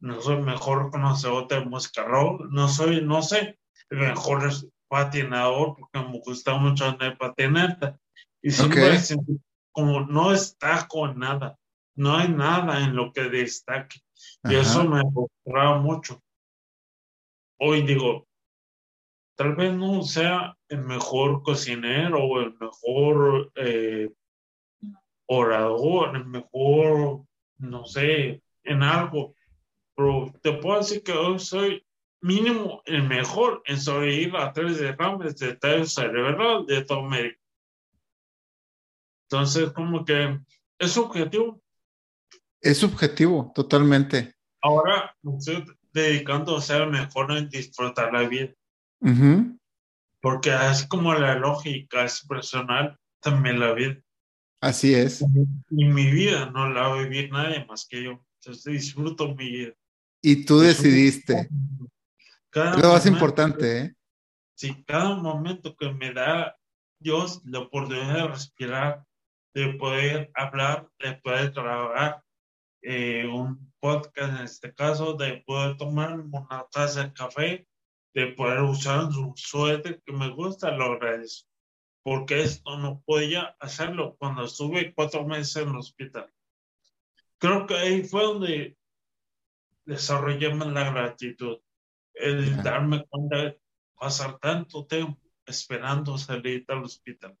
no soy mejor conocedor de música rock, no soy, no sé, el mejor patinador, porque me gusta mucho andar patineta. Y siempre como no está con nada, no hay nada en lo que destaque. Y eso me frustraba mucho. Hoy digo, tal vez no sea el mejor cocinero o el mejor eh, orador, el mejor, no sé, en algo, pero te puedo decir que hoy soy mínimo el mejor en sobrevivir a tres derrames de tallo cerebral de todo América. Entonces, como que es subjetivo. Es subjetivo, totalmente. Ahora me estoy dedicando a ser mejor en disfrutar la vida. Porque así como la lógica es personal, también la vida. Así es. Y mi vida no la va a vivir nadie más que yo. Entonces disfruto mi vida. Y tú decidiste. Cada lo más importante, ¿eh? Sí, cada momento que me da Dios la oportunidad de respirar, de poder hablar, de poder trabajar eh, un podcast en este caso, de poder tomar una taza de café, de poder usar un suéter que me gusta, lo agradezco. Porque esto no podía hacerlo cuando estuve cuatro meses en el hospital. Creo que ahí fue donde desarrollé más la gratitud el darme cuenta de pasar tanto tiempo esperando salir del hospital.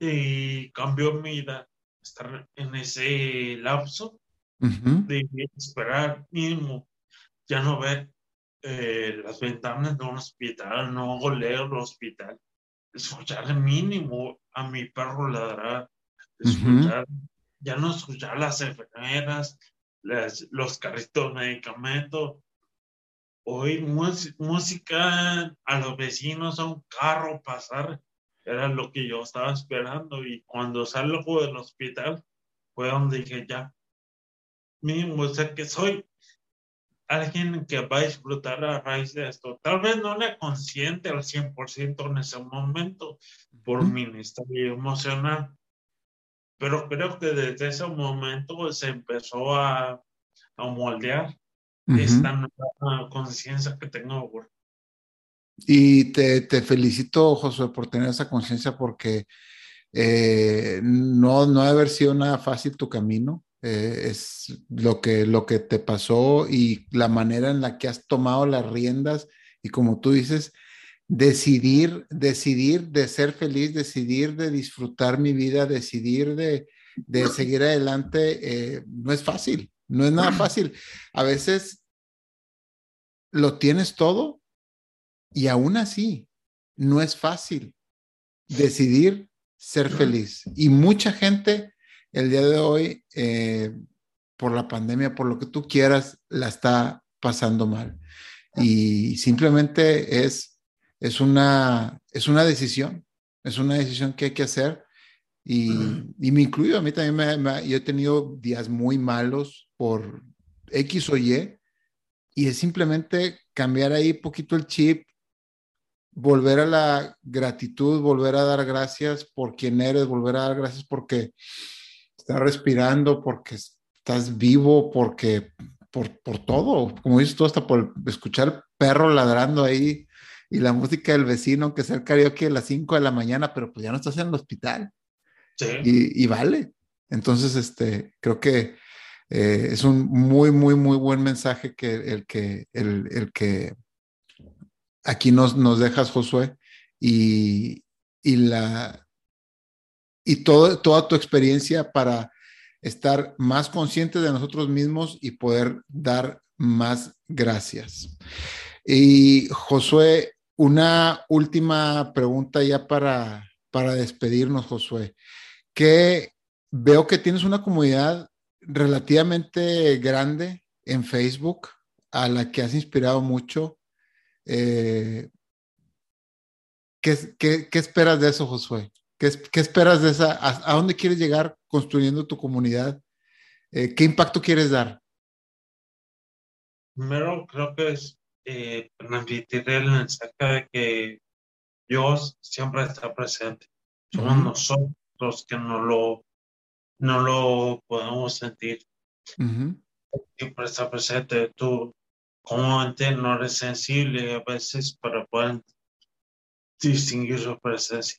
Y cambió mi vida estar en ese lapso de esperar mínimo, ya no ver eh, las ventanas de un hospital, no golear el hospital, escuchar mínimo a mi perro ladrar, escuchar, ya no escuchar las enfermeras, los carritos de medicamentos, oír música a los vecinos, a un carro pasar, era lo que yo estaba esperando. Y cuando salgo del hospital, fue donde dije, ya, mismo, sé que soy alguien que va a disfrutar a raíz de esto. Tal vez no le consciente al 100% en ese momento por mi estado emocional, pero creo que desde ese momento se empezó a, a moldear esta nueva conciencia que tengo ahora. Y te, te, felicito, Josué, por tener esa conciencia porque eh, no, no debe haber sido nada fácil tu camino. Eh, es lo que, lo que te pasó y la manera en la que has tomado las riendas y como tú dices, decidir, decidir de ser feliz, decidir de disfrutar mi vida, decidir de, seguir adelante, eh, no es fácil, no es nada fácil. A veces lo tienes todo y aún así no es fácil decidir ser feliz. Y mucha gente el día de hoy, eh, por la pandemia, por lo que tú quieras, la está pasando mal. Y simplemente es es una, es una decisión, es una decisión que hay que hacer. Y, y me incluyo, a mí también me, yo he tenido días muy malos por X o Y, y es simplemente cambiar ahí poquito el chip, volver a la gratitud, volver a dar gracias por quien eres, volver a dar gracias porque estás respirando, porque estás vivo, porque por, por todo, como dices tú, hasta por escuchar perro ladrando ahí y la música del vecino, aunque sea el karaoke a las 5 de la mañana, pero pues ya no estás en el hospital. Sí. Y, vale. Entonces, este, creo que eh, es un muy, muy, muy buen mensaje que el que, el, el que aquí nos, nos dejas, Josué, y, y la y toda tu experiencia para estar más conscientes de nosotros mismos y poder dar más gracias. Y Josué, una última pregunta ya para, para despedirnos, Josué. Que veo que tienes una comunidad relativamente grande en Facebook a la que has inspirado mucho. Eh, ¿Qué, qué, qué esperas de eso, Josué? ¿Qué, qué esperas de esa? A, a, dónde quieres llegar construyendo tu comunidad? Eh, ¿Qué impacto quieres dar? Primero, creo que es eh, transmitir el mensaje de que Dios siempre está presente. Somos uh -huh. nosotros que no lo, no lo podemos sentir. Uh -huh. Siempre está presente. Tú, comúnmente, no eres sensible a veces para poder distinguir su presencia.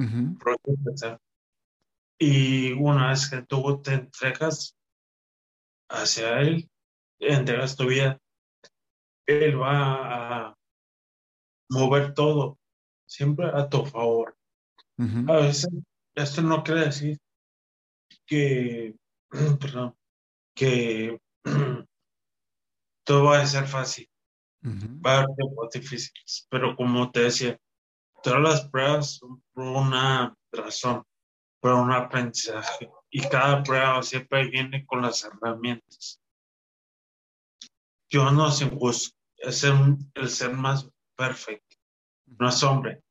Uh -huh. Y una vez que tú te entregas hacia Él, entregas tu vida, Él va a mover todo siempre a tu favor. Uh -huh. A veces esto no quiere decir que, perdón, que todo va a ser fácil. Uh -huh. Va a haber tiempos difíciles, pero como te decía, todas las pruebas son por una razón, por un aprendizaje. Y cada prueba siempre viene con las herramientas. Dios no es injusto, es el, el ser más perfecto. No es hombre,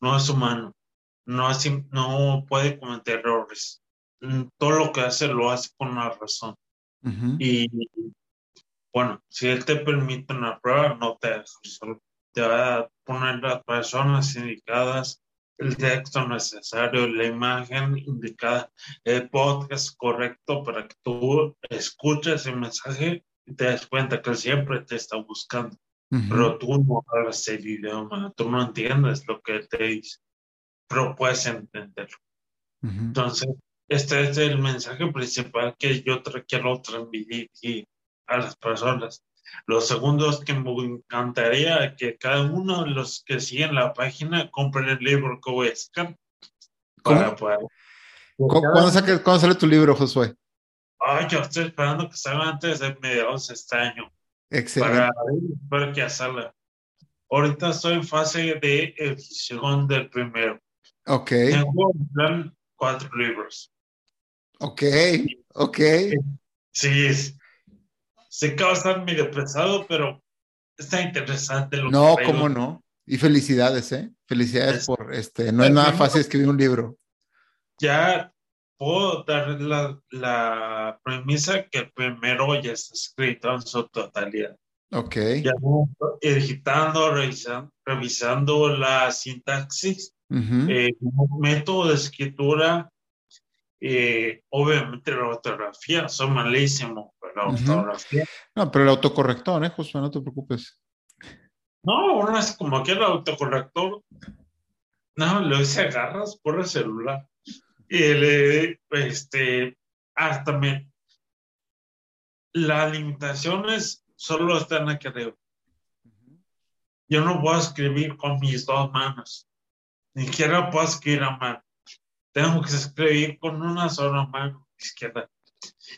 no es humano, no, es, no puede cometer errores. Todo lo que hace lo hace con una razón. Uh -huh. Y bueno, si Él te permite una prueba, no te deja solo. Te va a poner las personas indicadas, el texto necesario, la imagen indicada, el podcast correcto para que tú escuches el mensaje y te des cuenta que Él siempre te está buscando. Uh -huh. Pero tú no hablas el idioma, tú no entiendes lo que te dice, pero puedes entenderlo. Uh -huh. Entonces, este es el mensaje principal que yo quiero transmitir a las personas. Los segundos que me encantaría que cada uno de los que siguen la página compren el libro que voy a sacar. Para poder... ¿Cuándo, saque, ¿Cuándo, sale tu libro, Josué? Ay, yo estoy esperando que salga antes de mediados de este año. Excelente. Para, para que salga. Ahorita estoy en fase de edición del primero. Ok. Tengo en plan cuatro libros. Ok, ok. Sí, sé que va a estar medio pesado, pero está interesante. Lo no, que cómo no. Y felicidades, ¿eh? Felicidades es, por este. No es nada fácil escribir un libro. Ya puedo dar la, la premisa que el primero ya está escrito en su totalidad. Ok. Ya editando, revisando, revisando la sintaxis, uh -huh. eh, método de escritura, eh, obviamente la ortografía, soy uh -huh. ortografía. No, pero el autocorrector, ¿eh, Josué? No te preocupes. No, uno es como que el autocorrector, no, lo hice agarras por el celular. Y le, este, hasta me, las limitaciones solo están aquí arriba. Yo no puedo escribir con mis dos manos, ni siquiera puedo escribir a mano tengo que escribir con una sola mano izquierda.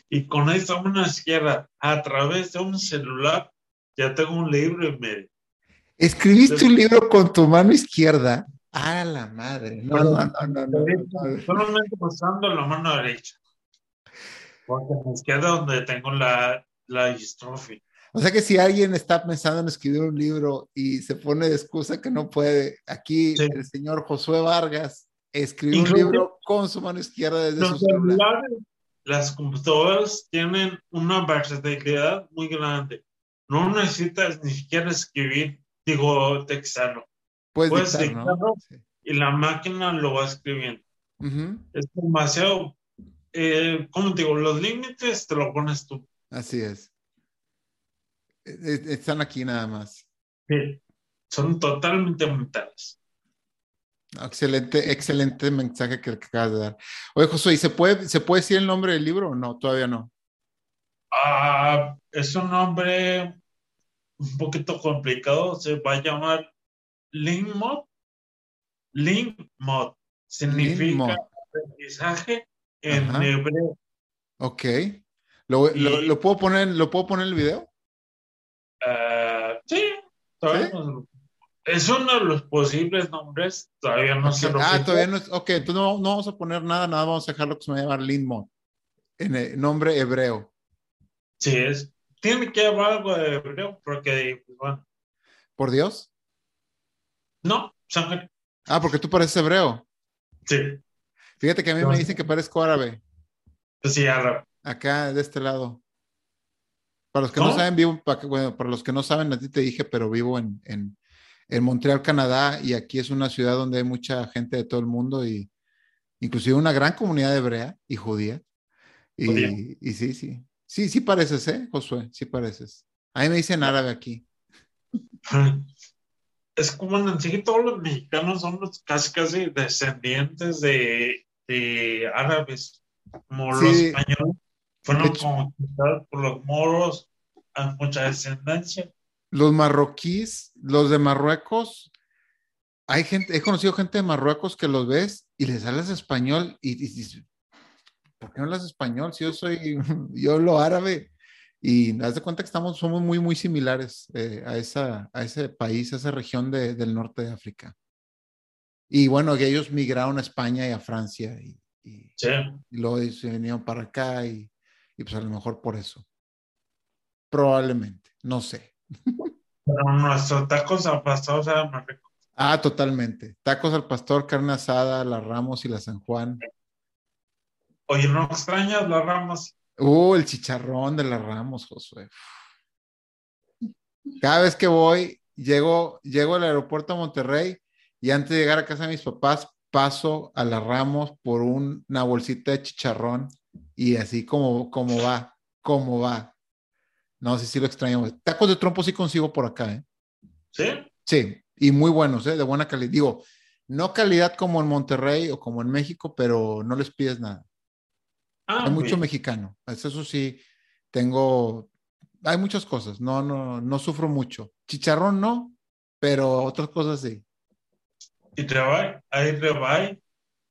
Y con esa mano izquierda, a través de un celular, ya tengo un libro y medio. ¿Escribiste Entonces, un libro con tu mano izquierda? ¡Ah, la madre! No, no, no, no, no, no. Solamente usando la mano derecha. Porque en la izquierda donde tengo la, la distrofia. O sea que si alguien está pensando en escribir un libro y se pone de excusa que no puede, aquí sí. el señor Josué Vargas escribió un libro con su mano izquierda desde los su celular. Las computadoras tienen una versatilidad muy grande. No necesitas ni siquiera escribir, digo, textarlo. Puedes, Puedes dictar, dictarlo ¿no? sí. y la máquina lo va escribiendo. Uh -huh. Es demasiado, eh, ¿cómo te digo? Los límites te lo pones tú. Así es. E, e, están aquí nada más. Sí, son totalmente mentales. Excelente, excelente mensaje que acabas de dar. Oye, Josué, ¿y se puede, ¿se puede decir el nombre del libro o no? Todavía no. Uh, es un nombre un poquito complicado. Se va a llamar Linkmod. Linkmod significa aprendizaje en Ajá. hebreo. Ok. ¿Lo, y, lo, puedo poner, ¿Lo puedo poner en el video? Uh, sí, todavía ¿Sí? No, es uno de los posibles nombres, todavía no okay. se lo Ah, todavía no es, ok, entonces no, no, vamos a poner nada, nada, vamos a dejarlo que se me llama Lindmont, en el nombre hebreo. Sí, es, tiene que haber algo de hebreo, porque, pues, bueno. ¿Por Dios? No, sangre. Ah, porque tú pareces hebreo. Sí, Fíjate que a mí me dicen que parezco árabe. pues sí, árabe. Acá, de este lado. Para los que no saben, vivo, pa- bueno, para los que no saben, a ti te dije, pero vivo en, en, en Montreal, Canadá, y aquí es una ciudad donde hay mucha gente de todo el mundo y inclusive una gran comunidad hebrea y judía. Y, sí, sí. Sí, sí pareces, ¿eh, Josué? Sí pareces. A mí me dicen árabe aquí. Es como en sí todos los mexicanos son los casi casi descendientes de, de árabes, como los españoles fueron hecho- conquistados por los moros, hay mucha descendencia. Los marroquíes, los de Marruecos, hay gente, he conocido gente de Marruecos que los ves y les hablas español y, dices, ¿por qué no hablas español? Si yo soy, yo hablo árabe. Y haz de cuenta que estamos, somos muy, muy similares eh, a, esa, a ese país, a esa región de- del norte de África. Y bueno, que ellos migraron a España y a Francia y, y- Sí. y luego se vinieron para acá y, y pues a lo mejor por eso. Probablemente, no sé. Pero nuestros tacos al pastor más rico. Ah, totalmente. Tacos al pastor, carne asada, la Ramos y la San Juan. Oye, ¿no extrañas las ramas? Uh, el chicharrón de la Ramos, Josué. Cada vez que voy, llego, llego al aeropuerto de Monterrey y antes de llegar a casa de mis papás, paso a la Ramos por un- una bolsita de chicharrón y así como, como va, como va. No sé si lo extraño. Tacos de trompo sí consigo por acá, ¿eh? ¿Sí? Sí, y muy buenos, ¿eh? De buena calidad. Digo, no calidad como en Monterrey o como en México, pero no les pides nada. Ah, Hay mucho bien. mexicano. Eso, eso sí, tengo, hay muchas cosas. No, no, no sufro mucho. Chicharrón no, pero otras cosas sí. ¿Y ribeye? ¿Hay ribeye?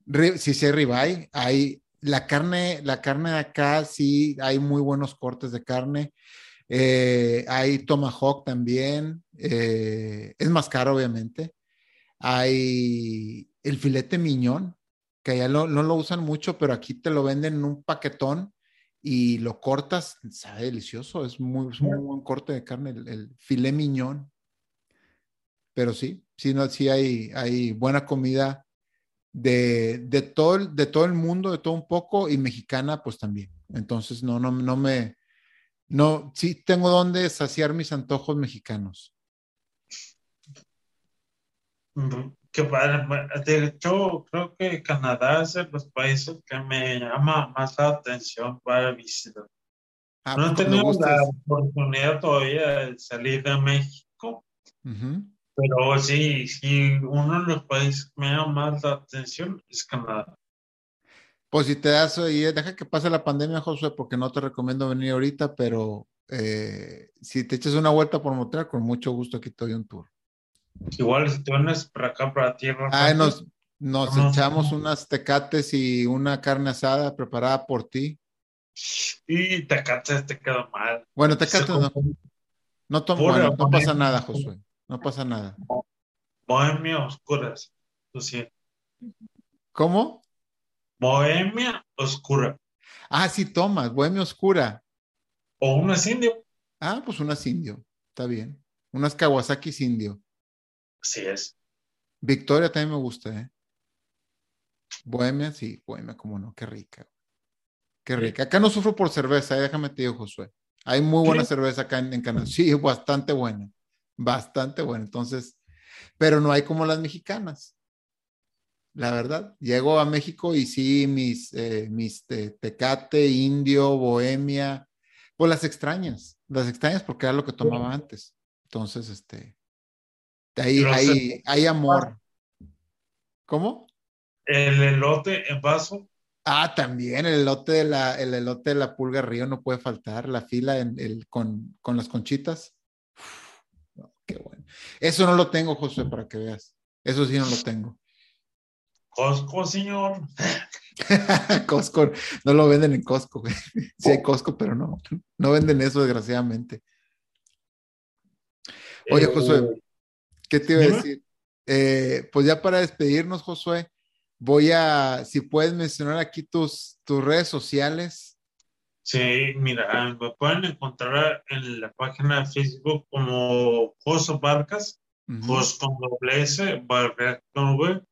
Ri- Sí, sí hay ribeye. Hay la carne, la carne de acá, sí, hay muy buenos cortes de carne. Eh, hay tomahawk también. eh, es más caro, obviamente. Hay el filete miñón, que allá no lo usan mucho, pero aquí te lo venden en un paquetón y lo cortas, sabe delicioso, es muy, es muy buen corte de carne, el, el filé miñón. Pero sí, sí, no, sí hay, buena comida de, de, todo, de todo el mundo, de todo un poco, y mexicana, pues también. Entonces, no, no, no me, no, sí tengo donde saciar mis antojos mexicanos. Qué padre. De hecho, creo que Canadá es de los países que me llama más la atención para visitar. Ah, No he tenido la oportunidad todavía de salir de México, pero sí, sí, uno de los países que me llama más la atención es Canadá. Pues si te das, y deja que pase la pandemia, Josué, porque no te recomiendo venir ahorita, pero eh, si te echas una vuelta por Montreal, con mucho gusto aquí te doy un tour. Igual si tú vienes para acá, para tierra. Ay, Santa, nos, nos Ajá. echamos unas tecates y una carne asada preparada por ti. Y te cansas, te queda mal. Bueno, tecates no, no, bueno, no pasa nada, Josué, no pasa nada. Bohemia oscuras. Lo siento. ¿Cómo? Bohemia oscura. Ah, sí, tomas, bohemia oscura. O una indio. Ah, pues unas indio, está bien. Unas Kawasaki indio. Así es. Victoria también me gusta, ¿eh? Bohemia, sí, Bohemia, cómo no, qué rica. Qué rica. Acá no sufro por cerveza, eh, déjame te digo, Josué. Hay muy buena ¿Sí? cerveza acá en, en Canadá. Sí, bastante buena. Bastante buena. Entonces, pero no hay como las mexicanas. La verdad, llego a México y sí, mis, eh, mis te- tecate, indio, bohemia, pues las extrañas, las extrañas porque era lo que tomaba antes. Entonces, este, ahí, Pero ahí, se- hay amor. ¿Cómo? El elote en vaso. Ah, también el elote de la, el elote de la Pulga Río no puede faltar, la fila en el, con, con las conchitas. Uf, qué bueno. Eso no lo tengo, José, para que veas. Eso sí no lo tengo. Costco, señor. Costco, no lo venden en Costco, güey. Sí hay Costco, pero no, no venden eso, desgraciadamente. Oye, Eh, Josué, ¿qué te iba a decir? Eh, pues ya para despedirnos, Josué, voy a, si puedes mencionar aquí tus, tus redes sociales. Sí, mira, me pueden encontrar en la página de Facebook como Joso Vargas. Jos con doble S, Vargas con V.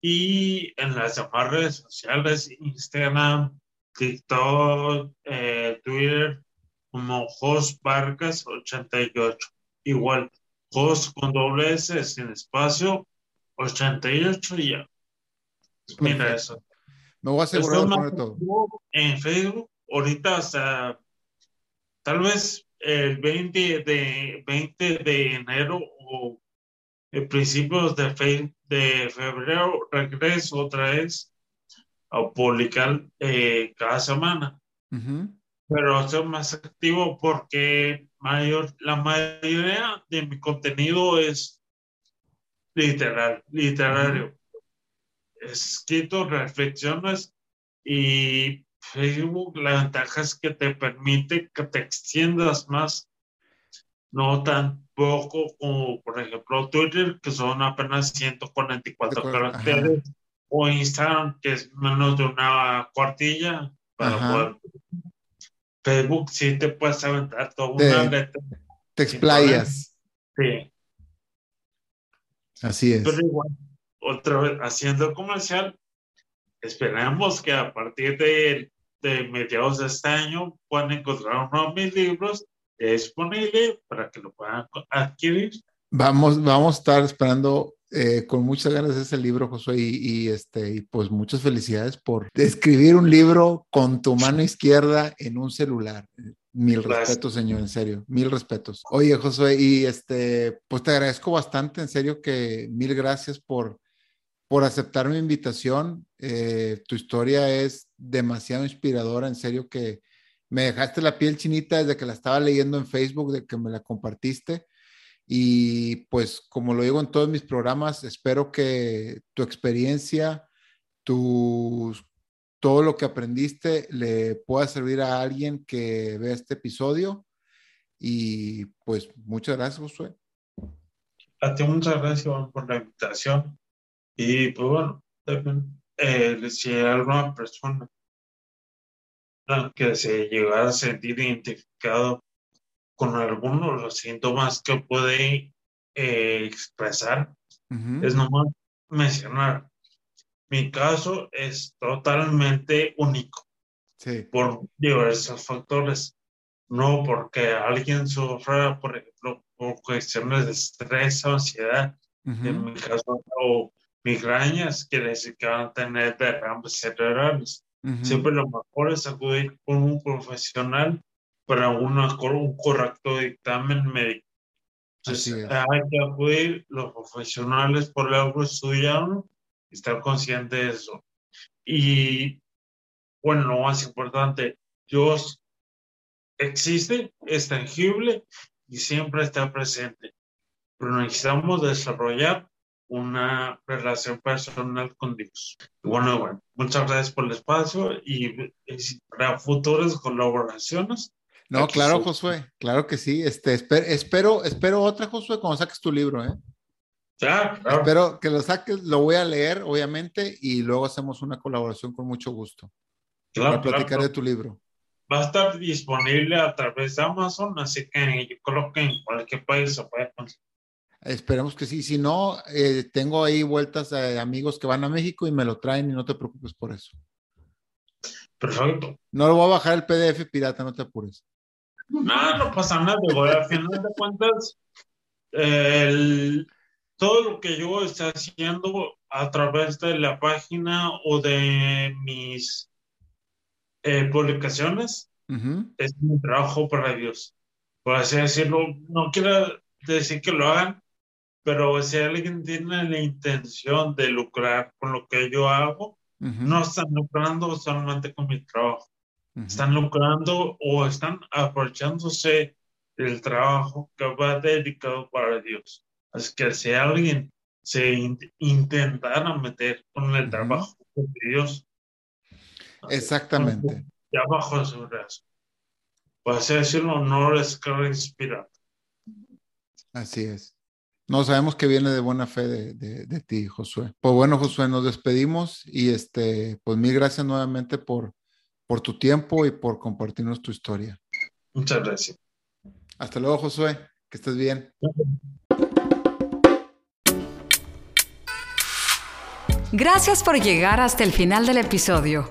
Y en las demás redes sociales, Instagram, TikTok, eh, Twitter, como Jos Vargas 88. Igual, Jos con doble S, sin espacio, 88 y ya. Mira eso. Me voy a asegurar de poner todo. En Facebook, ahorita hasta tal vez el 20 de, 20 de enero o principios de, fe, de febrero regreso otra vez a publicar eh, cada semana. Pero soy más activo porque mayor, la mayoría de mi contenido es literal, literario. Escrito reflexiones y Facebook, la ventaja es que te permite que te extiendas más, no tan poco como, por ejemplo, Twitter, que son apenas 144 caracteres, o Instagram, que es menos de una cuartilla para poder. Facebook sí te puedes aventar toda una letra. Te explayas. Sí. Así es. Pero igual, otra vez, haciendo comercial, esperamos que a partir de, de, mediados de este año puedan encontrar uno de mis libros disponible para que lo puedan adquirir. Vamos, vamos a estar esperando eh, con muchas ganas ese libro, Josué, y, este, y pues muchas felicidades por escribir un libro con tu mano izquierda en un celular. Mil respetos, señor, en serio, mil respetos. Oye, Josué, y este, pues te agradezco bastante, en serio, que mil gracias por, por aceptar mi invitación. Eh, tu historia es demasiado inspiradora, en serio que me dejaste la piel chinita desde que la estaba leyendo en Facebook, de que me la compartiste. Y pues como lo digo en todos mis programas, espero que tu experiencia, tu, todo lo que aprendiste le pueda servir a alguien que vea este episodio. Y pues muchas gracias, Josué. A ti muchas gracias por la invitación. Y pues bueno, eh, si alguna persona que se llegara a sentir identificado con algunos de los síntomas que puede eh, expresar, es nomás mencionar. Mi caso es totalmente único por diversos factores. No porque alguien sufra, por ejemplo, por cuestiones de estrés ansiedad, en mi caso, o migrañas, quiere decir que van a tener derrames cerebrales. Siempre lo mejor es acudir con un profesional para una, un correcto dictamen médico. Entonces, hay que acudir los profesionales por algo estudiaron y estar consciente de eso. Y bueno, lo más importante, Dios existe, es tangible y siempre está presente. Pero necesitamos desarrollar una relación personal con Dios. bueno, bueno, muchas gracias por el espacio y, para futuras colaboraciones. No, claro, Josué, claro que sí. Este, espero, espero otra, Josué, cuando saques tu libro, ¿eh? Ya, claro. Espero que lo saques, lo voy a leer, obviamente, y luego hacemos una colaboración con mucho gusto. Claro, para platicar de tu libro. Va a estar disponible a través de Amazon, así que yo creo que en cualquier país se puede conseguir. Esperemos que sí. Si no, eh, tengo ahí vueltas de amigos que van a México y me lo traen y no te preocupes por eso. Perfecto. No lo voy a bajar el PDF pirata, no te apures. No, no pasa nada. Voy a final de cuentas, todo lo que yo estoy haciendo a través de la página o de mis eh, publicaciones es mi trabajo para Dios. Por así decirlo, no quiero decir que lo hagan, pero si alguien tiene la intención de lucrar con lo que yo hago, no están lucrando solamente con mi trabajo, están lucrando o están aprovechándose del trabajo que va dedicado para Dios. Así que si alguien se intentara meter con el trabajo de Dios, exactamente, ya bajo su brazo. Así decirlo, no les quiero inspirar. Así es. No, sabemos que viene de buena fe de, de, de, ti, Josué. Pues bueno, Josué, nos despedimos y este, pues mil gracias nuevamente por, por tu tiempo y por compartirnos tu historia. Muchas gracias. Hasta luego, Josué. Que estés bien. Gracias por llegar hasta el final del episodio.